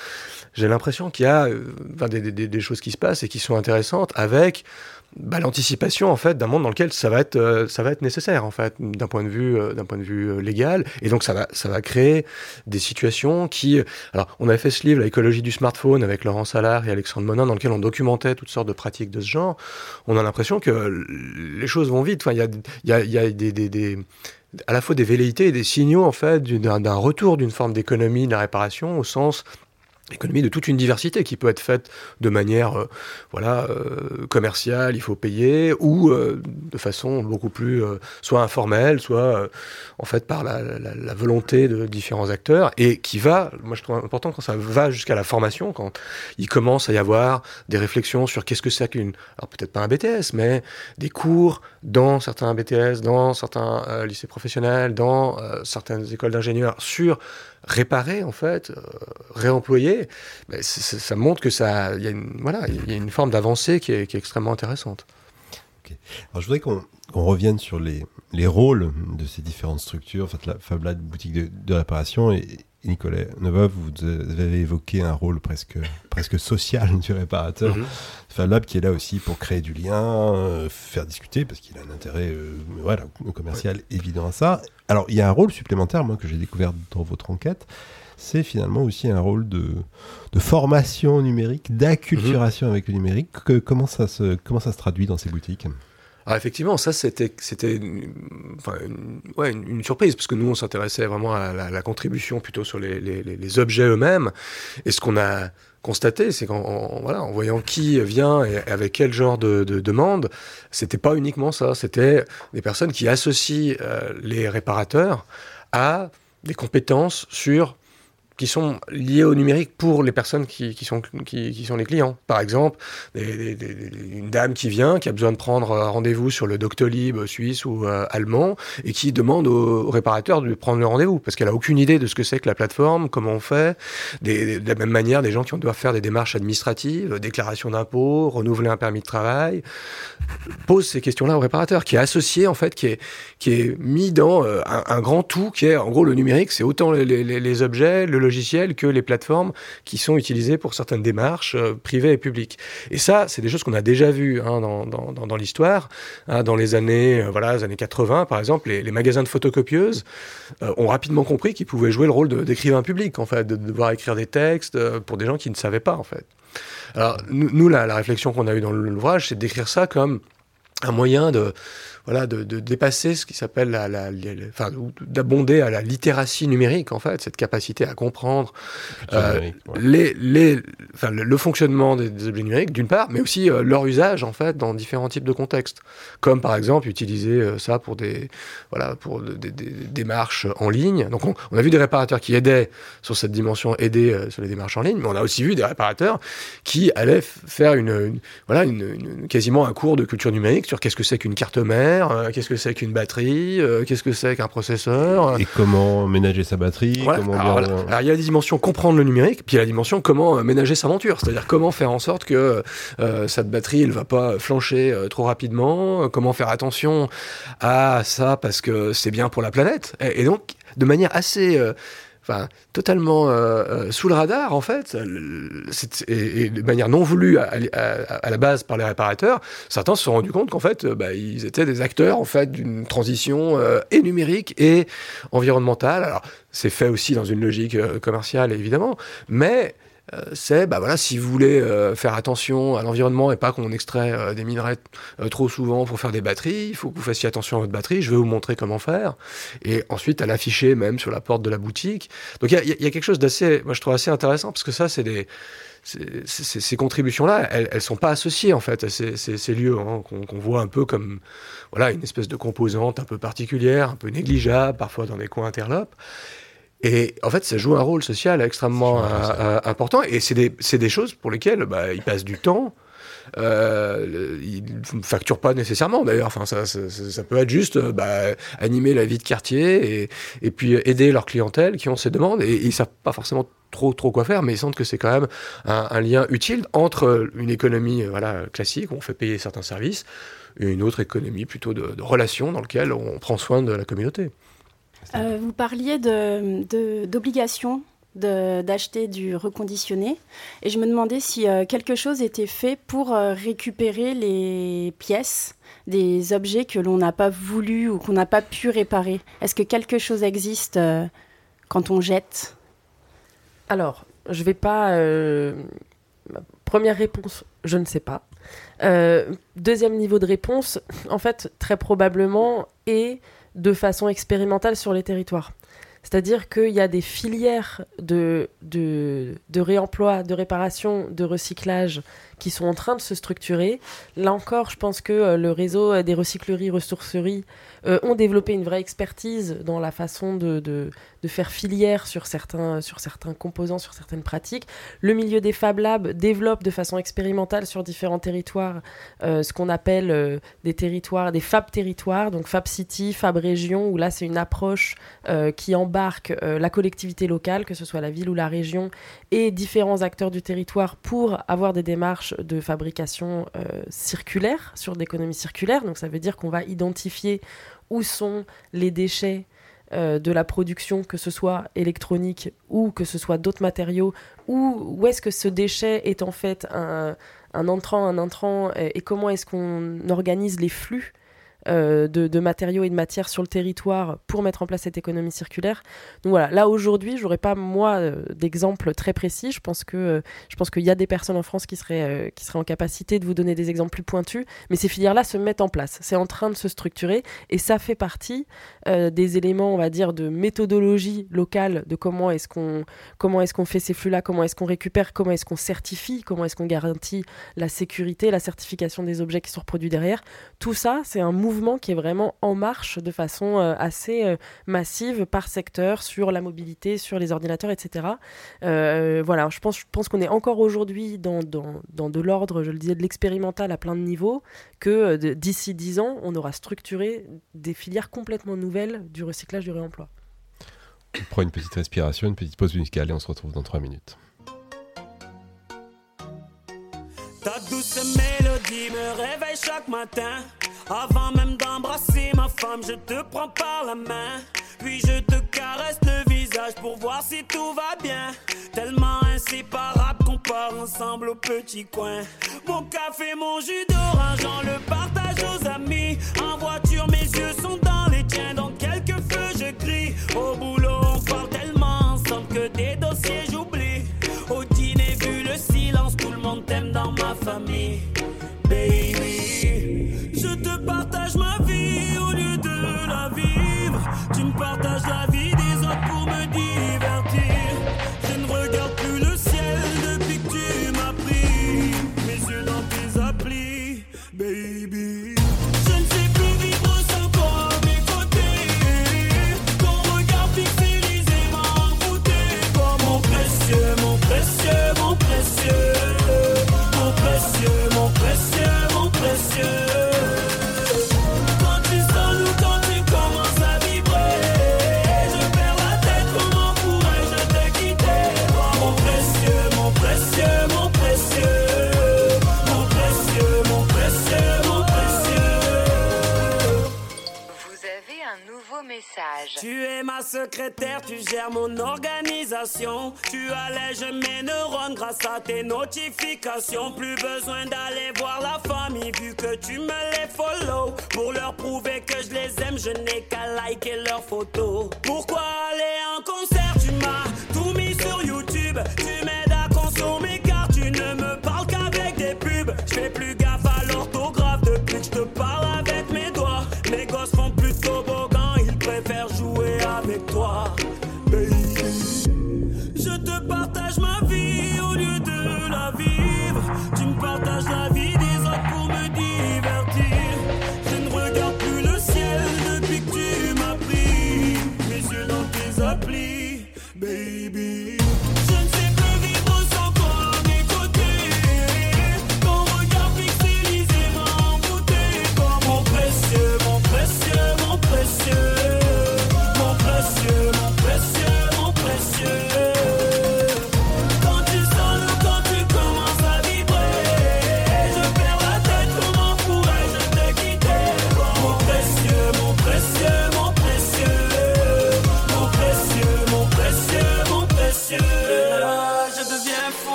j'ai l'impression qu'il y a euh, des choses qui se passent et qui sont intéressantes avec bah, l'anticipation en fait d'un monde dans lequel ça va être euh, ça va être nécessaire en fait d'un point de vue euh, d'un point de vue euh, légal et donc ça va ça va créer des situations qui alors on avait fait ce livre l'écologie du smartphone avec Laurent Salard et Alexandre Monin, dans lequel on documentait toutes sortes de pratiques de ce genre, on a l'impression que les choses vont vite. Enfin, il y a, y a, y a à la fois des velléités et des signaux en fait d'un retour d'une forme d'économie de la réparation au sens économie de toute une diversité qui peut être faite de manière euh, voilà euh, commerciale il faut payer ou euh, de façon beaucoup plus soit informelle soit en fait par la, la, la, volonté de différents acteurs et qui va moi je trouve important quand ça va jusqu'à la formation quand il commence à y avoir des réflexions sur qu'est-ce que c'est qu'une alors peut-être pas un BTS mais des cours dans certains BTS dans certains lycées professionnels dans certaines écoles d'ingénieurs sur réparer en fait, euh, réemployer, ça montre que ça, y a une, voilà, il y a une forme d'avancée qui est, extrêmement intéressante.
Alors je voudrais qu'on qu revienne sur les, les, rôles de ces différentes structures, en fait la Fab Lab, boutique de, de réparation et Nicolas Neva, vous avez évoqué un rôle presque, presque social du réparateur. Mm -hmm. Fab Lab qui est là aussi pour créer du lien, euh, faire discuter, parce qu'il a un intérêt euh, voilà, commercial ouais. évident à ça. Alors, il y a un rôle supplémentaire, moi, que j'ai découvert dans votre enquête. C'est finalement aussi un rôle de, de formation numérique, d'acculturation mmh. avec le numérique. Que, comment, ça se, comment ça se traduit dans ces boutiques?
Alors effectivement, ça c'était une, surprise parce que nous on s'intéressait vraiment à la, contribution plutôt sur les, objets eux-mêmes. Et ce qu'on a constaté, c'est qu'en voyant qui vient et avec quel genre de, de demande, c'était pas uniquement ça, c'était des personnes qui associent euh, les réparateurs à des compétences sur qui sont liés au numérique pour les personnes qui, sont, qui, sont les clients. Par exemple, une dame qui vient, qui a besoin de prendre rendez-vous sur le Doctolib suisse ou euh, allemand, et qui demande au, réparateur de prendre le rendez-vous, parce qu'elle a aucune idée de ce que c'est que la plateforme, comment on fait. De la même manière, des gens qui doivent faire des démarches administratives, déclaration d'impôts, renouveler un permis de travail, posent ces questions-là au réparateur, qui est associé, en fait, qui est, qui est mis dans euh, un, grand tout, qui est, en gros, le numérique, c'est autant les objets, le logiciels que les plateformes qui sont utilisées pour certaines démarches euh, privées et publiques. Et ça, c'est des choses qu'on a déjà vues hein, dans, dans, dans, l'histoire. Hein, dans les années, euh, voilà, les années 80, par exemple, les, magasins de photocopieuses euh, ont rapidement compris qu'ils pouvaient jouer le rôle d'écrivain public, en fait, de, de devoir écrire des textes pour des gens qui ne savaient pas, en fait. Alors, nous la, la réflexion qu'on a eue dans l'ouvrage, c'est d'écrire ça comme un moyen de voilà, de, de dépasser ce qui s'appelle la, la, la, enfin, d'abonder à la littératie numérique, en fait, cette capacité à comprendre euh, ouais. les, les, enfin, le, le, fonctionnement des, des objets numériques, d'une part, mais aussi euh, leur usage, en fait, dans différents types de contextes. Comme, par exemple, utiliser euh, ça pour des, voilà, pour des démarches en ligne. Donc, on, on, a vu des réparateurs qui aidaient sur cette dimension, aider euh, sur les démarches en ligne, mais on a aussi vu des réparateurs qui allaient faire une, une voilà, une, une, quasiment un cours de culture numérique sur qu'est-ce que c'est qu'une carte mère, euh, qu'est-ce que c'est qu'une batterie, euh, qu'est-ce que c'est qu'un processeur.
Et comment ménager sa batterie.
Voilà.
Comment
alors,
bien...
voilà. alors, il y a la dimension comprendre le numérique, puis il y a la dimension comment euh, ménager sa monture, c'est-à-dire comment faire en sorte que euh, cette batterie ne va pas flancher euh, trop rapidement, comment faire attention à ça parce que c'est bien pour la planète. Et, et, donc, de manière assez enfin, totalement euh, euh, sous le radar, en fait, et, et, de manière non voulue à, la base par les réparateurs, certains se sont rendus compte qu'en fait, bah, ils étaient des acteurs en fait d'une transition euh, et numérique et environnementale. Alors, c'est fait aussi dans une logique euh, commerciale, évidemment, mais euh, c'est bah voilà si vous voulez euh, faire attention à l'environnement et pas qu'on extrait euh, des minerais euh, trop souvent pour faire des batteries, il faut que vous fassiez attention à votre batterie. Je vais vous montrer comment faire et ensuite à l'afficher même sur la porte de la boutique. Donc il y, a, quelque chose d'assez, moi je trouve assez intéressant parce que ça c'est ces contributions-là, elles, elles sont pas associées en fait à ces, lieux hein, qu'on qu voit un peu comme voilà une espèce de composante un peu particulière, un peu négligeable, parfois dans des coins interlopes. Et en fait, ça joue un rôle social extrêmement euh, euh, important. Et c'est des, des, choses pour lesquelles bah, ils passent du temps. Euh, ils ne facturent pas nécessairement d'ailleurs. Enfin, ça, ça, ça, peut être juste bah, animer la vie de quartier et, et, puis aider leur clientèle qui ont ces demandes. Et, et ils ne savent pas forcément trop, trop quoi faire, mais ils sentent que c'est quand même un, un, lien utile entre une économie voilà, classique, où on fait payer certains services, et une autre économie plutôt de, de relations dans laquelle on prend soin de la communauté.
Euh, vous parliez d'obligation d'acheter du reconditionné et je me demandais si euh, quelque chose était fait pour euh, récupérer les pièces des objets que l'on n'a pas voulu ou qu'on n'a pas pu réparer. Est-ce que quelque chose existe quand on jette?
Alors, je vais pas. Première réponse, je ne sais pas. Deuxième niveau de réponse, en fait, très probablement, et de façon expérimentale sur les territoires. C'est-à-dire qu'il y a des filières de, réemploi, de réparation, de recyclage sont en train de se structurer. Là encore, je pense que euh, le réseau euh, des recycleries, ressourceries euh, ont développé une vraie expertise dans la façon de, faire filière sur certains, sur certains composants, sur certaines pratiques. Le milieu des Fab Labs développe de façon expérimentale sur différents territoires ce qu'on appelle des territoires, des Fab territoires, donc Fab City, Fab Région, où là c'est une approche qui embarque la collectivité locale, que ce soit la ville ou la région, et différents acteurs du territoire pour avoir des démarches de fabrication euh, circulaire, sur d'économie circulaire. Donc ça veut dire qu'on va identifier où sont les déchets euh, de la production, que ce soit électronique ou que ce soit d'autres matériaux, où est-ce que ce déchet est en fait un, entrant, un intrant, et, comment est-ce qu'on organise les flux de, de matériaux et de matières sur le territoire pour mettre en place cette économie circulaire. Donc voilà, là aujourd'hui, j'aurais pas moi euh, d'exemple très précis. Je pense que euh, je pense qu'il y a des personnes en France qui seraient euh, qui seraient en capacité de vous donner des exemples plus pointus, mais ces filières-là se mettent en place. C'est en train de se structurer et ça fait partie euh, des éléments, on va dire, de méthodologie locale de comment est-ce qu'on comment est-ce qu'on fait ces flux-là, comment est-ce qu'on récupère, comment est-ce qu'on certifie, comment est-ce qu'on garantit la sécurité, la certification des objets qui sont reproduits derrière. Tout ça, c'est un mouvement qui est vraiment en marche de façon euh, assez euh, massive par secteur sur la mobilité, sur les ordinateurs, etc. Euh, voilà, je pense, je pense qu'on est encore aujourd'hui dans, dans, dans de l'ordre, je le disais, de l'expérimental à plein de niveaux, que euh, d'ici 10 ans, on aura structuré des filières complètement nouvelles du recyclage, du réemploi.
On prend une petite respiration, une petite pause musicale et on se retrouve dans 3 minutes.
Ta douce mélodie me réveille chaque matin. Avant même d'embrasser ma femme, je te prends par la main. Puis je te caresse le visage pour voir si tout va bien. Tellement inséparable qu'on part ensemble au petit coin. Mon café, mon jus d'orange, on le partage aux amis. En voiture, mes yeux sont dans les tiens. Dans quelques feux, je crie. Au boulot, on parle tellement ensemble que des dossiers j'oublie. Au dîner, vu le silence, tout le monde t'aime dans ma famille. Tu me partages la vie à tes notifications. Plus besoin d'aller voir la famille vu que tu me les follow. Pour leur prouver que je les aime, je n'ai qu'à liker leurs photos. Pourquoi aller en concert? Tu m'as tout mis sur YouTube. Tu m'aides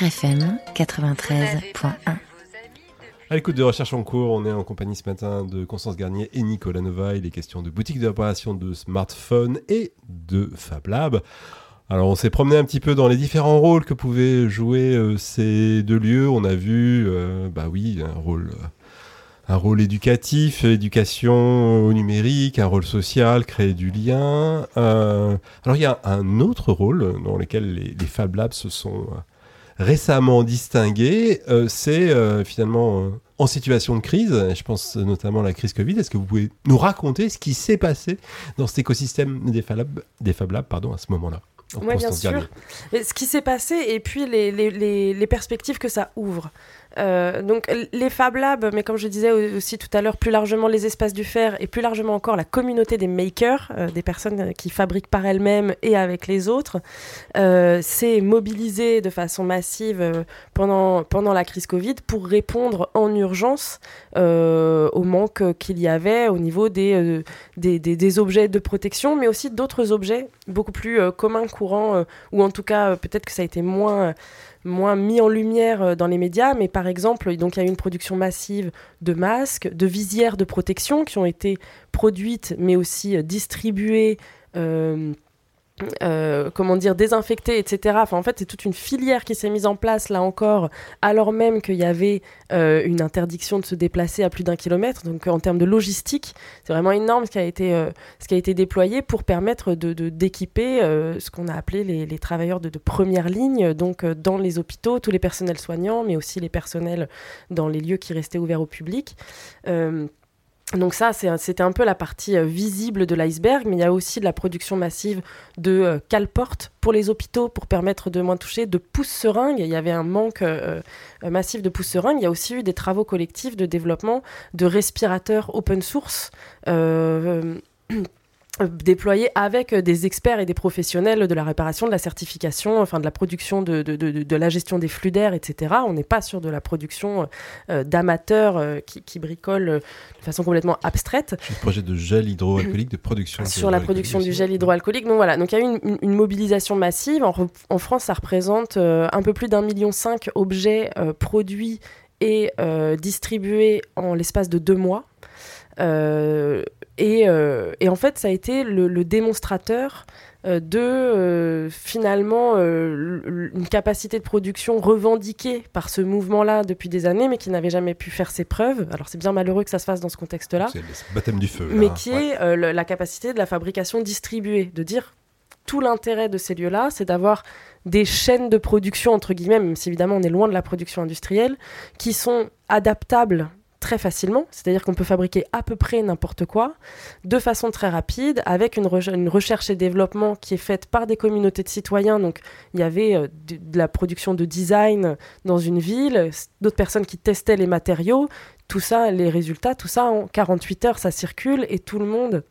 Aligre FM 93.1.
À l'écoute de Recherche en cours, on est en compagnie ce matin de Constance Garnier et Nicolas Nova. Il est question de boutique d'opération de smartphones et de Fab Lab. Alors on s'est promené un petit peu dans les différents rôles que pouvaient jouer euh, ces deux lieux. On a vu, euh, bah oui, un rôle, euh, un rôle éducatif, éducation au numérique, un rôle social, créer du lien. Euh, alors il y a un autre rôle dans lequel les, les Fab Labs se sont récemment distingués, euh, c'est euh, finalement euh, en situation de crise. Je pense notamment à la crise Covid. Est-ce que vous pouvez nous raconter ce qui s'est passé dans cet écosystème des Fab Labs, des Fab Labs pardon, à ce moment-là En
Oui, bien sûr. Ce qui s'est passé et puis les, les- les- les perspectives que ça ouvre. Euh, donc les Fab Labs, mais comme je disais au- aussi tout à l'heure, plus largement les espaces du fer et plus largement encore la communauté des makers, euh, des personnes euh, qui fabriquent par elles-mêmes et avec les autres, s'est mobilisée de façon massive pendant, pendant la crise Covid pour répondre en urgence au manque qu'il y avait au niveau des, des, des- objets de protection, mais aussi d'autres objets beaucoup plus communs, courants, ou en tout cas peut-être que ça a été moins, moins mis en lumière euh, dans les médias, mais par exemple, il y a eu une production massive de masques, de visières de protection qui ont été produites, mais aussi euh, distribuées. euh, euh, comment dire, désinfectés, etc. En fait, c'est toute une filière qui s'est mise en place, là encore, alors même qu'il y avait euh, une interdiction de se déplacer à plus d'un kilomètre. Donc, en termes de logistique, c'est vraiment énorme ce qui a été, euh, déployé pour permettre d'équiper ce qu'on a appelé les, travailleurs de, première ligne, donc dans les hôpitaux, tous les personnels soignants, mais aussi les personnels dans les lieux qui restaient ouverts au public. Donc ça, c'était un peu la partie euh, visible de l'iceberg, mais il y a aussi de la production massive de euh, cale-portes pour les hôpitaux pour permettre de moins toucher, de pouces-seringues. Il y avait un manque euh, massif de pouces-seringues. Il y a aussi eu des travaux collectifs de développement de respirateurs open source. Déployés avec euh, des experts et des professionnels de la réparation, de la certification, enfin de la production, de, de, de- de la gestion des flux d'air, etc. On n'est pas sur de la production euh, d'amateurs euh, qui, qui bricolent euh, de façon complètement abstraite
Le projet de gel hydroalcoolique de production.
sur la production du gel hydroalcoolique. Donc voilà, donc il y a eu une, une- une mobilisation massive. En, en France, ça représente un peu plus d'un million cinq objets produits et distribués en l'espace de deux mois. Euh, et, euh, et en fait, ça a été le, le démonstrateur euh, de euh, finalement euh, une capacité de production revendiquée par ce mouvement-là depuis des années, mais qui n'avait jamais pu faire ses preuves. Alors c'est bien malheureux que ça se fasse dans ce contexte-là
C'est le baptême du feu.
mais qui
Ouais.
est euh, la capacité de la fabrication distribuée, de dire tout l'intérêt de ces lieux-là, c'est d'avoir des chaînes de production, entre guillemets, même si évidemment on est loin de la production industrielle, qui sont adaptables très facilement, c'est-à-dire qu'on peut fabriquer à peu près n'importe quoi, de façon très rapide, avec une, re- une recherche et développement qui est faite par des communautés de citoyens. Donc il y avait euh, de, la production de design dans une ville, d'autres personnes qui testaient les matériaux, tout ça, les résultats, tout ça en 48 heures, ça circule et tout le monde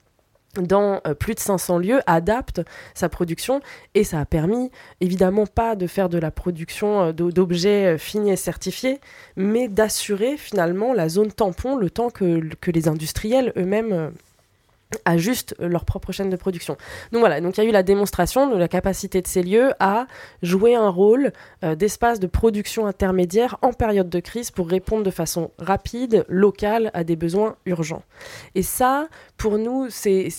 dans euh, plus de 500 lieux, adapte sa production et ça a permis évidemment pas de faire de la production euh, d'o- d'objets euh, finis et certifiés, mais d'assurer finalement la zone tampon le temps que les industriels eux-mêmes euh, ajustent leur propre chaîne de production. Donc voilà, donc il y a eu la démonstration de la capacité de ces lieux à jouer un rôle euh, d'espace de production intermédiaire en période de crise pour répondre de façon rapide, locale à des besoins urgents. Et ça, pour nous, c'est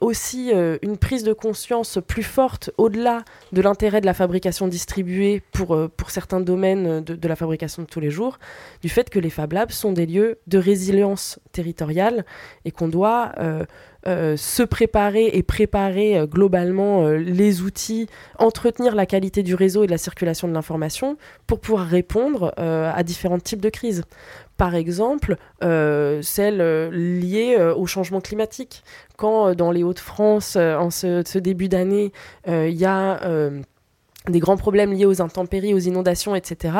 aussi euh, une prise de conscience plus forte au-delà de l'intérêt de la fabrication distribuée pour, euh, pour certains domaines de, de la fabrication de tous les jours, du fait que les Fab Labs sont des lieux de résilience territoriale et qu'on doit euh, se préparer et préparer euh, globalement euh, les outils, entretenir la qualité du réseau et de la circulation de l'information pour pouvoir répondre à différents types de crises. Par exemple, celle liée au changement climatique. Quand dans les Hauts-de-France, en ce, début d'année, il y a des grands problèmes liés aux intempéries, aux inondations, etc.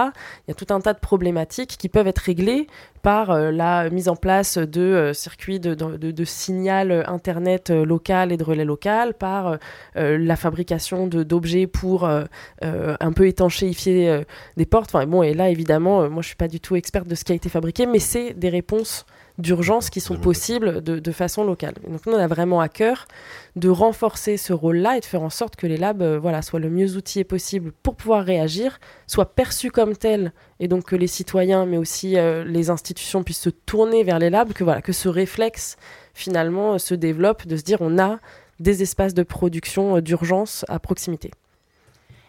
Il y a tout un tas de problématiques qui peuvent être réglées par euh, la mise en place de euh, circuits de, signal euh, Internet local et de relais local, par la fabrication d'objets pour un peu étanchéifier des portes. Enfin, et là, évidemment, moi, je suis pas du tout experte de ce qui a été fabriqué, mais c'est des réponses d'urgence qui sont possibles de, de, façon locale. donc nous, on a vraiment à cœur de renforcer ce rôle-là et de faire en sorte que les labs euh, voilà, soient le mieux outillés possible pour pouvoir réagir, soient perçus comme tels, et donc que les citoyens, mais aussi euh, les institutions puissent se tourner vers les labs, que, voilà, que ce réflexe finalement euh, se développe, de se dire on a des espaces de production d'urgence à proximité.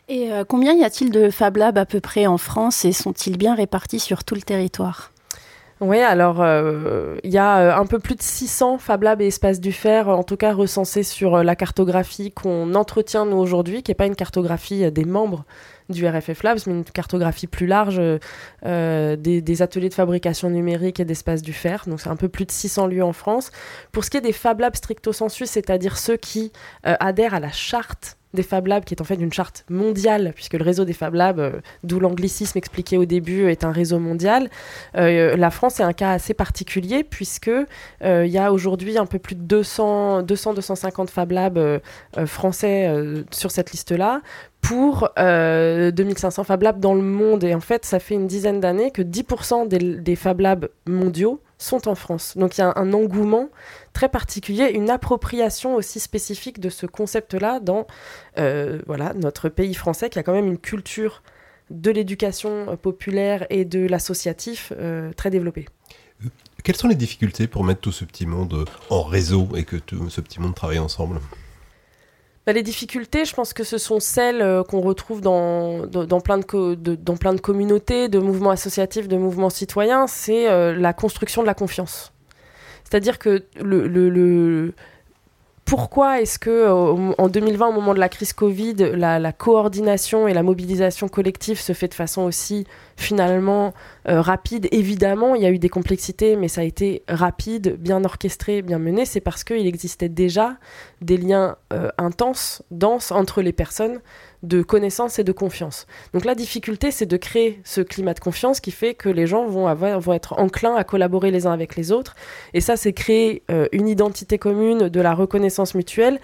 Et combien y a-t-il de Fab Labs à peu près en France et sont-ils bien répartis sur tout le territoire?
Oui, alors euh, il y a euh, un peu plus de 600 Fab Labs et espaces du fer, en tout cas recensés sur euh, la cartographie qu'on entretient nous aujourd'hui, qui n'est pas une cartographie des membres du RFF Labs, mais une cartographie plus large des, ateliers de fabrication numérique et d'espaces du fer. Donc c'est un peu plus de 600 lieux en France. Pour ce qui est des Fab Labs stricto sensu, c'est-à-dire ceux qui adhèrent à la charte des Fab Labs, qui est en fait une charte mondiale, puisque le réseau des Fab Labs, euh, d'où l'anglicisme expliqué au début, est un réseau mondial. Euh, la France est un cas assez particulier, puisque euh, il y a aujourd'hui un peu plus de 200-250 Fab Labs français sur cette liste-là, pour 2500 Fab Labs dans le monde. Et en fait, ça fait une dizaine d'années que 10% des, des Fab Labs mondiaux sont en France. Donc il y a un engouement très particulier, une appropriation aussi spécifique de ce concept-là dans euh, voilà, notre pays français qui a quand même une culture de l'éducation euh, populaire et de l'associatif euh, très développée.
Quelles sont les difficultés pour mettre tout ce petit monde en réseau et que tout ce petit monde travaille ensemble?
Bah, les difficultés, je pense que ce sont celles qu'on retrouve dans, dans, plein de, dans plein de communautés, de mouvements associatifs, de mouvements citoyens, c'est la construction de la confiance. C'est-à-dire que le, pourquoi est-ce que en 2020, au moment de la crise Covid, la, coordination et la mobilisation collective se fait de façon aussi finalement euh, rapide Évidemment, il y a eu des complexités, mais ça a été rapide, bien orchestré, bien mené. C'est parce qu'il existait déjà des liens euh, intenses, denses entre les personnes de connaissance et de confiance. Donc la difficulté, c'est de créer ce climat de confiance qui fait que les gens vont, avoir, vont être enclins à collaborer les uns avec les autres. Et ça, c'est créer euh, une identité commune, de la reconnaissance mutuelle,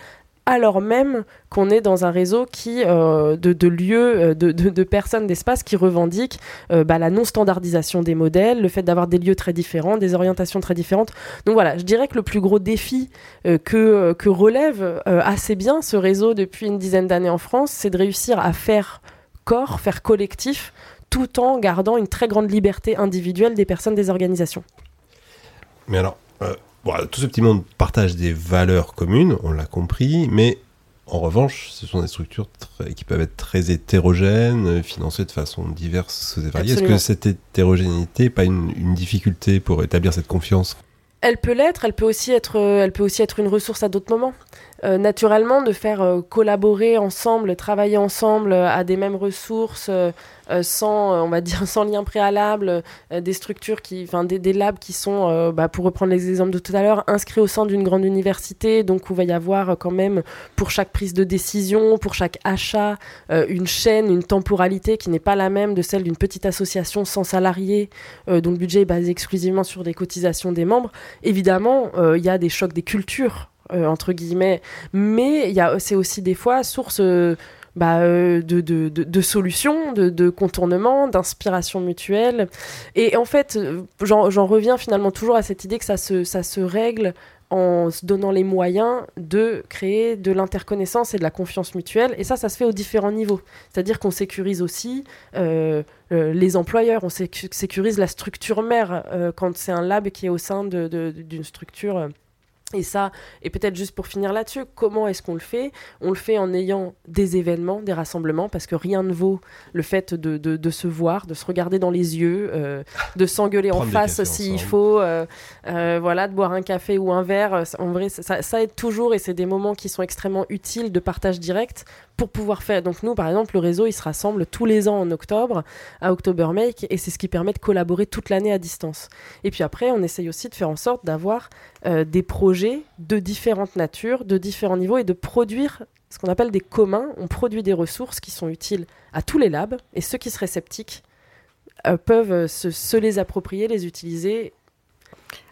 alors même qu'on est dans un réseau qui, euh, de, lieux, euh, de, personnes, d'espaces qui revendiquent euh, bah, la non-standardisation des modèles, le fait d'avoir des lieux très différents, des orientations très différentes. Donc voilà, je dirais que le plus gros défi que, que relève assez bien ce réseau depuis une dizaine d'années en France, c'est de réussir à faire corps, faire collectif, tout en gardant une très grande liberté individuelle des personnes, des organisations.
Mais alors, tout ce petit monde partage des valeurs communes, on l'a compris, mais en revanche, ce sont des structures qui peuvent être très hétérogènes, financées de façon diverse et variée. Est-ce que cette hétérogénéité n'est pas une, difficulté pour établir cette confiance?
Elle peut l'être, elle peut aussi être, elle peut aussi être une ressource à d'autres moments. Euh, naturellement, de faire euh, collaborer ensemble, travailler ensemble euh, à des mêmes ressources, sans, on va dire, sans lien préalable, des structures qui, enfin, des, labs qui sont, bah, pour reprendre les exemples de tout à l'heure, inscrits au sein d'une grande université, donc où va y avoir quand même pour chaque prise de décision, pour chaque achat, une chaîne, une temporalité qui n'est pas la même de celle d'une petite association sans salariés, dont le budget est basé exclusivement sur des cotisations des membres. Évidemment, il y a des chocs des cultures entre guillemets. Mais c'est aussi des fois source euh, bah, euh, de, de, de, solutions, de, de contournements, d'inspiration mutuelle. Et en fait, j'en reviens finalement toujours à cette idée que ça se, ça se règle en se donnant les moyens de créer de l'interconnaissance et de la confiance mutuelle. Et ça, ça se fait aux différents niveaux. C'est-à-dire qu'on sécurise aussi les employeurs, on sécurise la structure mère quand c'est un lab qui est au sein d'une structure et ça, et peut-être juste pour finir là-dessus, comment est-ce qu'on le fait? On le fait en ayant des événements, des rassemblements, parce que rien ne vaut le fait de, de, se voir, de se regarder dans les yeux, euh, de s'engueuler en face s'il faut, euh, euh, voilà, de boire un café ou un verre. En vrai, ça, ça aide toujours et c'est des moments qui sont extrêmement utiles de partage direct pour pouvoir faire. Donc nous, par exemple, le réseau, il se rassemble tous les ans en octobre à October Make et c'est ce qui permet de collaborer toute l'année à distance. Et puis après, on essaye aussi de faire en sorte d'avoir des projets de différentes natures, de différents niveaux et de produire ce qu'on appelle des communs. On produit des ressources qui sont utiles à tous les labs et ceux qui seraient sceptiques euh, peuvent se, les approprier, les utiliser.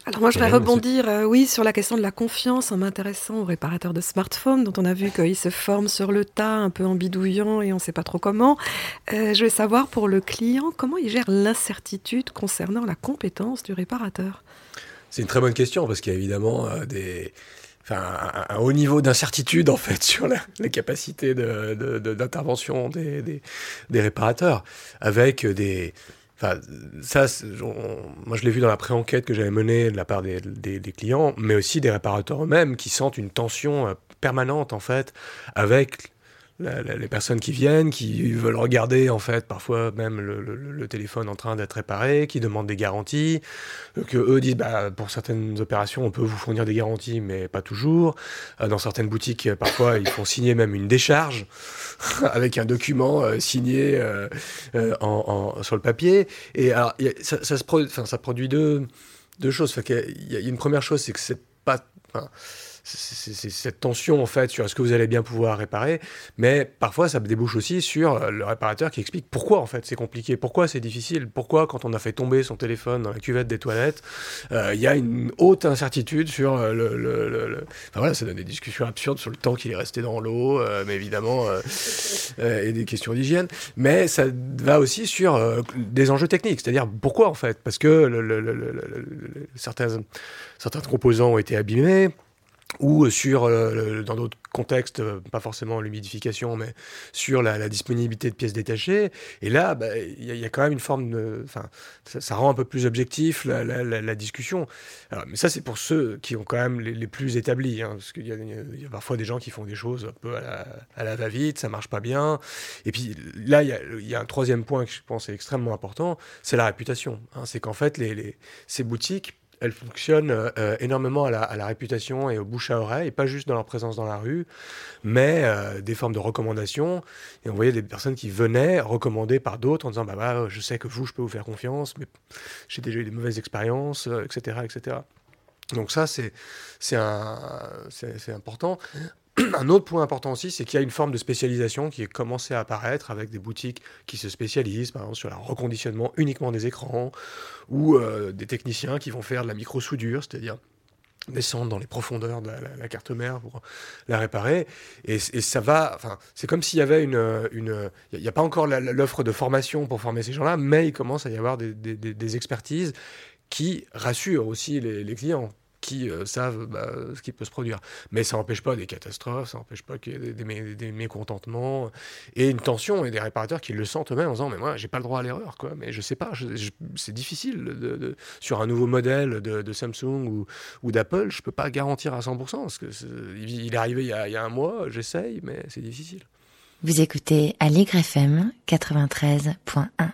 Alors moi, je voudrais rebondir, euh, oui, sur la question de la confiance en m'intéressant aux réparateurs de smartphones, dont on a vu qu'ils se forment sur le tas, un peu en bidouillant et on ne sait pas trop comment. Euh, je vais savoir pour le client comment il gère l'incertitude concernant la compétence du réparateur?
C'est une très bonne question parce qu'il y a évidemment euh, des, enfin, un, un haut niveau d'incertitude en fait sur la, les capacités de- de- de- d'intervention des, des, des réparateurs, avec des, enfin, ça, moi je l'ai vu dans la pré-enquête que j'avais menée de la part des clients, mais aussi des réparateurs eux-mêmes qui sentent une tension euh, permanente en fait avec les personnes qui viennent, qui veulent regarder en fait parfois même le, téléphone en train d'être réparé, qui demandent des garanties, euh, que eux disent bah, pour certaines opérations on peut vous fournir des garanties mais pas toujours. Euh, dans certaines boutiques euh, parfois ils font signer même une décharge avec un document signé en, sur le papier. Et alors ça, ça produit, deux, choses. Il y a une première chose c'est que c'est pas c'est cette tension en fait sur est-ce que vous allez bien pouvoir réparer, mais parfois ça débouche aussi sur euh, le réparateur qui explique pourquoi en fait c'est compliqué, pourquoi c'est difficile, pourquoi quand on a fait tomber son téléphone dans la cuvette des toilettes, euh, il y a une haute incertitude sur euh, le, Enfin voilà, ça donne des discussions absurdes sur le temps qu'il est resté dans l'eau, mais évidemment, et des questions d'hygiène, mais ça va aussi sur des enjeux techniques, c'est-à-dire pourquoi en fait, parce que certains, certains composants ont été abîmés, ou sur, euh, dans d'autres contextes, euh, pas forcément l'humidification, mais sur la, la disponibilité de pièces détachées. Et là, bah, il y, a- il y a quand même une forme de... Enfin, ça, rend un peu plus objectif la, la- la- discussion. Alors, mais ça, c'est pour ceux qui ont quand même les, plus établis, hein, parce qu'il y, y a- y parfois des gens qui font des choses un peu à la, va-vite, ça marche pas bien. Et puis là, il y y a un troisième point que je pense est extrêmement important, c'est la réputation. hein. c'est qu'en fait, les, les- ces boutiques elles fonctionnent euh, énormément à la, réputation et au bouche à oreille, et pas juste dans leur présence dans la rue, mais euh, des formes de recommandations. Et on voyait des personnes qui venaient recommandées par d'autres en disant bah, bah, je sais que vous, je peux vous faire confiance, mais j'ai déjà eu des mauvaises expériences, euh, etc., etc. Donc ça, c'est important. Un autre point important aussi, c'est qu'il y a une forme de spécialisation qui est commencé à apparaître avec des boutiques qui se spécialisent, par exemple, sur le reconditionnement uniquement des écrans, ou euh, des techniciens qui vont faire de la micro-soudure, c'est-à-dire descendre dans les profondeurs de la, carte mère pour la réparer. Et, ça va, enfin, c'est comme s'il y avait une, il n'y a, pas encore l'offre de formation pour former ces gens-là, mais il commence à y avoir des, expertises qui rassurent aussi les clients qui euh, savent bah, ce qui peut se produire. Mais ça n'empêche pas des catastrophes, ça n'empêche pas qu'il y ait des, des mé- des mécontentements et une tension et des réparateurs qui le sentent eux-mêmes en disant mais moi j'ai pas le droit à l'erreur quoi, mais je sais pas, je- je- c'est difficile de- de- sur un nouveau modèle de, de Samsung ou, ou d'Apple, je peux pas garantir à 100% parce que il il est arrivé il y a, il y a un mois, j'essaye, mais c'est difficile.
Vous écoutez Allegre FM 93.1.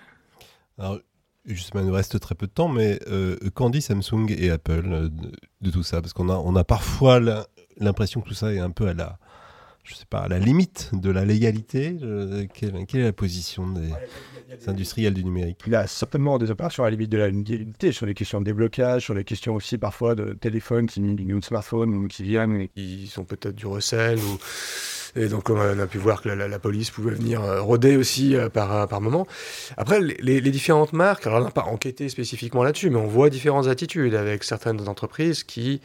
Alors, justement, il nous reste très peu de temps, mais euh, qu'en dit Samsung et Apple euh, de, de tout ça Parce qu'on a, on a parfois l'impression que tout ça est un peu à la, je sais pas, à la limite de la légalité. Quelle, quelle est la position des, des industriels du numérique?
Il a certainement des opérations à la limite de la légalité sur les questions de déblocage, sur les questions aussi parfois de téléphone qui ou de smartphone qui viennent. et-
Ils sont peut-être du recel ou et donc on a, pu voir que la, police pouvait venir euh, rôder aussi euh, par, par moment. Après, les- les différentes marques, alors on n'a pas enquêté spécifiquement là-dessus, mais on voit différentes attitudes avec certaines entreprises qui,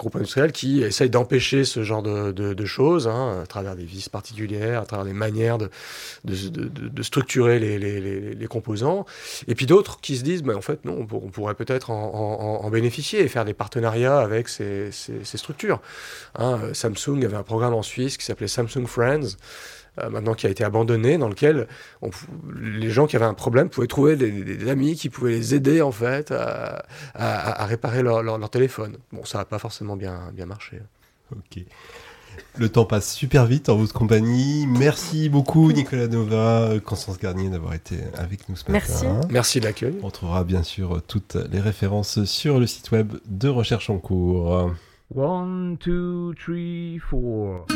groupes industriels, qui essayent d'empêcher ce genre de, choses hein, à travers des vis particulières, à travers des manières de, structurer les, composants. Et puis d'autres qui se disent, bah, en fait, non, on, pour- on pourrait peut-être en, bénéficier et faire des partenariats avec ces structures. Hein, euh, Samsung avait un programme en Suisse qui s'appelait Samsung Friends. Euh, maintenant qui a été abandonné, dans lequel on les gens qui avaient un problème pouvaient trouver des, des- des amis qui pouvaient les aider en fait à, à- à réparer leur, leur- leur téléphone. Bon, ça n'a pas forcément bien, bien marché.
Ok. Le temps passe super vite en votre compagnie. Merci beaucoup Nicolas Nova, Constance Garnier d'avoir été avec nous ce
Merci.
matin.
Merci de l'accueil.
On trouvera bien sûr toutes les références sur le site web de Recherche en cours.
One, two, three, four.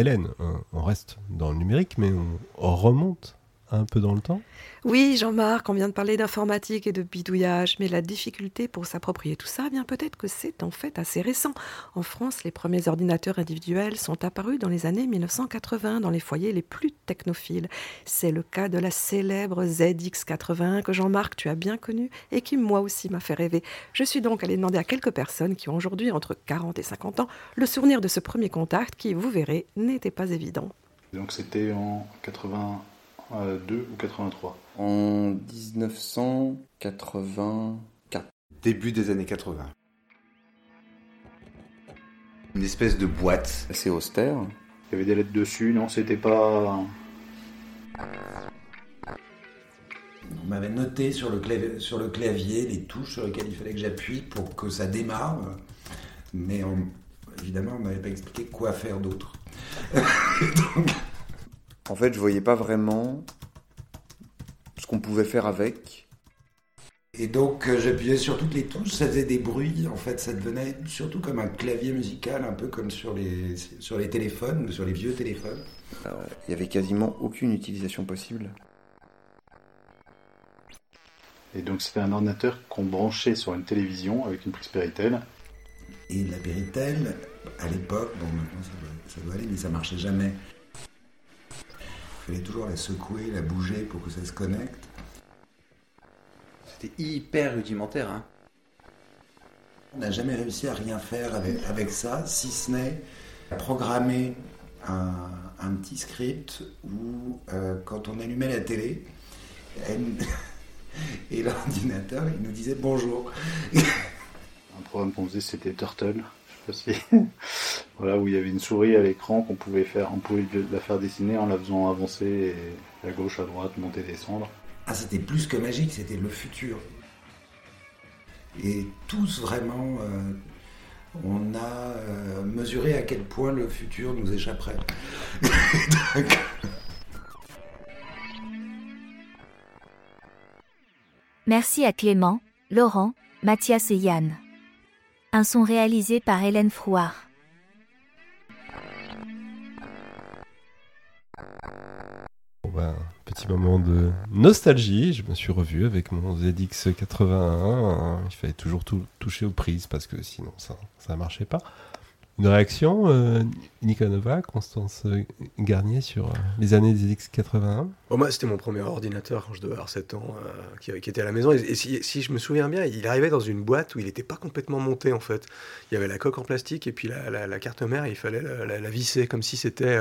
Hélène, on reste dans le numérique, mais on remonte un peu dans le temps
Oui, Jean-Marc, on vient de parler d'informatique et de bidouillage, mais la difficulté pour s'approprier tout ça, bien peut-être que c'est en fait assez récent. En France, les premiers ordinateurs individuels sont apparus dans les années 1980 dans les foyers les plus technophiles. C'est le cas de la célèbre ZX81 que Jean-Marc, tu as bien connu et qui moi aussi m'a fait rêver. Je suis donc allée demander à quelques personnes qui ont aujourd'hui entre 40 et 50 ans le souvenir de ce premier contact qui, vous verrez, n'était pas évident.
Donc c'était en 82 ou 83
En 1984.
Début des années 80. Une espèce de boîte.
Assez austère.
Il y avait des lettres dessus, non C'était pas.
On m'avait noté sur le, clavier, sur le clavier les touches sur lesquelles il fallait que j'appuie pour que ça démarre. Mais on- évidemment, on m'avait pas expliqué quoi faire d'autre. Donc,
En fait, je voyais pas vraiment ce qu'on pouvait faire avec.
Et donc euh, j'appuyais sur toutes les touches, ça faisait des bruits. En fait, ça devenait surtout comme un clavier musical, un peu comme sur les, sur les téléphones, sur les vieux téléphones.
Euh, Il y avait quasiment aucune utilisation possible.
Et donc c'était un ordinateur qu'on branchait sur une télévision avec une prise Péritel.
Et la Péritel, à l'époque, bon maintenant ça doit, ça doit aller, mais ça marchait jamais. Il fallait toujours la secouer, la bouger pour que ça se connecte.
C'était hyper rudimentaire. Hein.
On n'a jamais réussi à rien faire avec, avec ça, si ce n'est à programmer un, un petit script où, euh, quand on allumait la télé, elle- et l'ordinateur, il nous disait bonjour.
Un programme qu'on faisait c'était Turtle. Voilà, où il y avait une souris à l'écran qu'on pouvait faire, on pouvait la faire dessiner en la faisant avancer et à gauche, à droite, monter, descendre.
Ah, c'était plus que magique, c'était le futur. Et tous vraiment, euh, on a euh, mesuré à quel point le futur nous échapperait.
Merci à Clément, Laurent, Mathias et Yann. Un son réalisé par Hélène Frouard.
Ben, petit moment de nostalgie. Je me suis revu avec mon ZX81. Il fallait toujours tout toucher aux prises parce que sinon ça ça marchait pas. Une réaction, euh, Nicolas Nova, Constance Garnier sur euh, les années ZX81
Bon, moi, c'était mon premier ordinateur quand je devais avoir 7 ans, euh, qui, était à la maison. Et, si, je me souviens bien, il arrivait dans une boîte où il n'était pas complètement monté, en fait. Il y avait la coque en plastique et puis la, carte mère, il fallait la, la- la visser comme si c'était...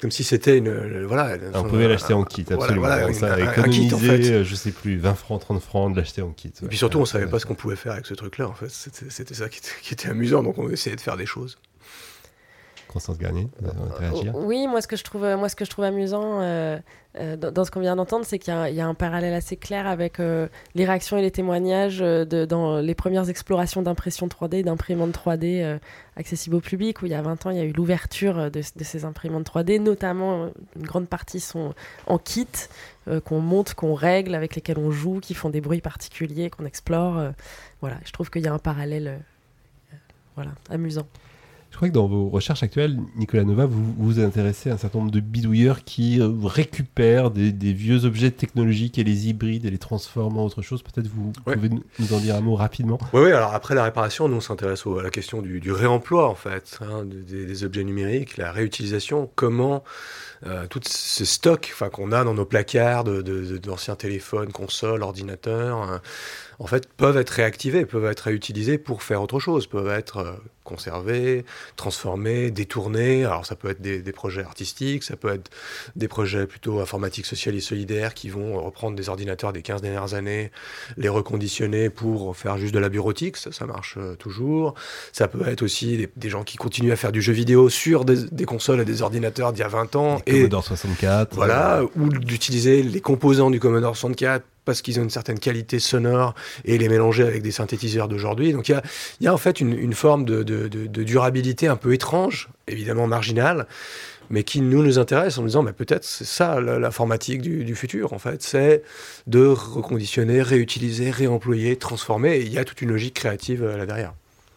comme, si c'était une... euh, voilà,
On pouvait l'acheter en kit,
voilà,
absolument.
voilà,
ça
une-
a
un- un kit,
économisé,
en fait.
euh, je sais plus, 20 francs, 30 francs de l'acheter en kit.
Et puis surtout, on savait pas ce qu'on pouvait faire avec ce truc-là, en fait. C'était ça qui était amusant, donc on essayait de faire des choses.
Constance Garnier, vous
Oui, moi ce que je trouve, moi ce que je trouve amusant euh, euh, dans, ce qu'on vient d'entendre, c'est qu'il y, a- un parallèle assez clair avec euh, les réactions et les témoignages euh, dans les premières explorations d'impression 3D, d'imprimantes 3D euh, accessibles au public, où il y a 20 ans, il y a eu l'ouverture euh, de, ces imprimantes 3D, notamment euh, une grande partie sont en kit, euh, qu'on monte, qu'on règle, avec lesquels on joue, qui font des bruits particuliers, qu'on explore. euh, voilà, je trouve qu'il y a un parallèle euh, voilà, amusant.
Je crois que dans vos recherches actuelles, Nicolas Nova, vous vous intéressez à un certain nombre de bidouilleurs qui euh, récupèrent des, des vieux objets technologiques et les hybrident et les transforment en autre chose. Peut-être vous
Ouais.
pouvez nous en dire un mot rapidement.
Oui, oui, alors après la réparation, nous on s'intéresse à la question du, du réemploi en fait, hein, de- des, des objets numériques, la réutilisation, comment euh, tout ce stock qu'on a dans nos placards de- de- de- d'anciens téléphones, consoles, ordinateurs, euh, en fait peuvent être réactivés, peuvent être réutilisés pour faire autre chose, peuvent être euh, conservés, transformés, détournés. Alors ça peut être des, des projets artistiques, ça peut être des projets plutôt informatiques, sociales et solidaires qui vont reprendre des ordinateurs des 15 dernières années, les reconditionner pour faire juste de la bureautique, ça, ça marche euh, toujours. Ça peut être aussi des, des gens qui continuent à faire du jeu vidéo sur des, des consoles et des ordinateurs d'il y a 20 ans.
Et Commodore 64.
Voilà, ou d'utiliser les composants du Commodore 64 parce qu'ils ont une certaine qualité sonore et les mélanger avec des synthétiseurs d'aujourd'hui. Donc il y a, il y a en fait une, une forme de, de- de- de durabilité un peu étrange, évidemment marginale, mais qui nous nous intéresse en nous disant mais peut-être c'est ça la- l'informatique du, du futur en fait, c'est de reconditionner, réutiliser, réemployer, transformer. Et il y a toute une logique créative euh, là derrière.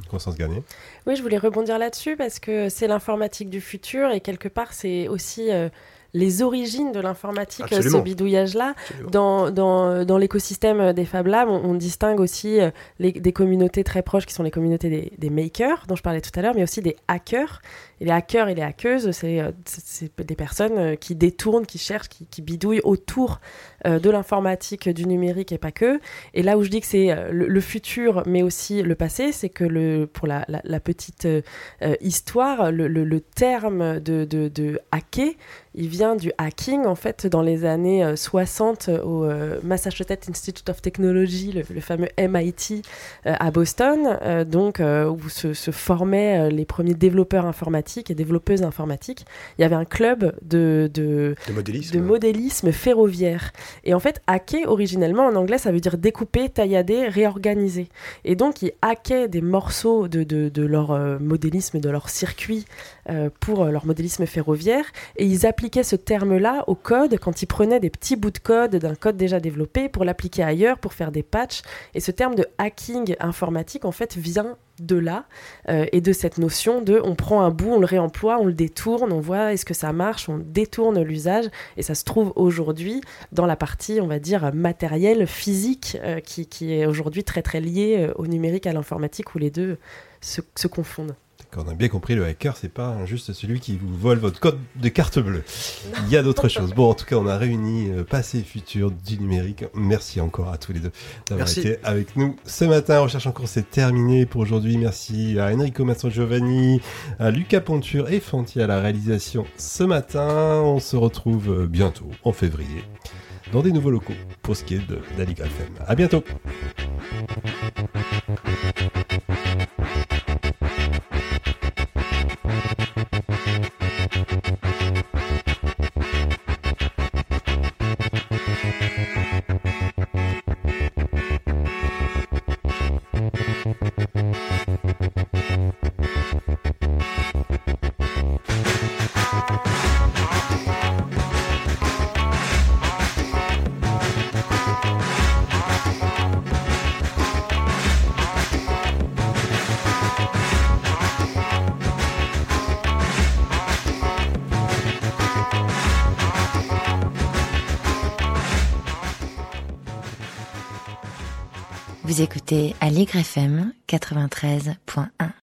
Constance Garnier.
Oui, je voulais rebondir là-dessus parce que c'est l'informatique du futur et quelque part c'est aussi euh, les origines de l'informatique, ce
Absolument.
bidouillage-là. Dans, dans, dans l'écosystème des Fab Labs, on, on distingue aussi euh, les- des communautés très proches qui sont les communautés des, des makers, dont je parlais tout à l'heure, mais aussi des hackers. Et les hackers et les hackeuses, c'est des personnes euh, qui détournent, qui cherchent, qui, bidouillent autour euh, de l'informatique, du numérique et pas que. Et là où je dis que c'est euh, le, futur, mais aussi le passé, c'est que pour la, petite histoire, le, terme de, hacker, il vient du hacking, en fait, dans les années euh, 60 au Massachusetts Institute of Technology, le, fameux MIT à Boston, donc où se, formaient les premiers développeurs informatiques et développeuses informatiques. Il y avait un club de, de,
De modélisme.
de modélisme ferroviaire. Et en fait, hacker, originellement, en anglais, ça veut dire découper, taillader, réorganiser. Et donc, ils hackaient des morceaux de, de, de leur euh, modélisme, de leur circuit euh, pour euh, leur modélisme ferroviaire. Et ils appliquaient ce terme-là au code quand ils prenaient des petits bouts de code d'un code déjà développé pour l'appliquer ailleurs, pour faire des patchs. Et ce terme de hacking informatique, en fait, vient de là euh, et de cette notion de on prend un bout, on le réemploie, on le détourne, on voit est-ce que ça marche, on détourne l'usage et ça se trouve aujourd'hui dans la partie, on va dire, matérielle, physique, euh, qui, qui est aujourd'hui très très liée euh, au numérique, à l'informatique, où les deux se, se confondent.
D'accord, on a bien compris, le hacker, c'est pas juste celui qui vous vole votre code de carte bleue. Il y a d'autres choses. Bon, en tout cas, on a réuni euh, passé et futur du numérique. Merci encore à tous les deux d'avoir été avec nous ce matin. Recherche en cours, c'est terminé pour aujourd'hui. Merci à Enrico Masson Giovanni, à Lucas Ponture et Fanti à la réalisation ce matin. On se retrouve euh, bientôt, en février, dans des nouveaux locaux pour ce qui est de d'Aliga FM. À bientôt.
Vous écoutez Allegre FM 93.1.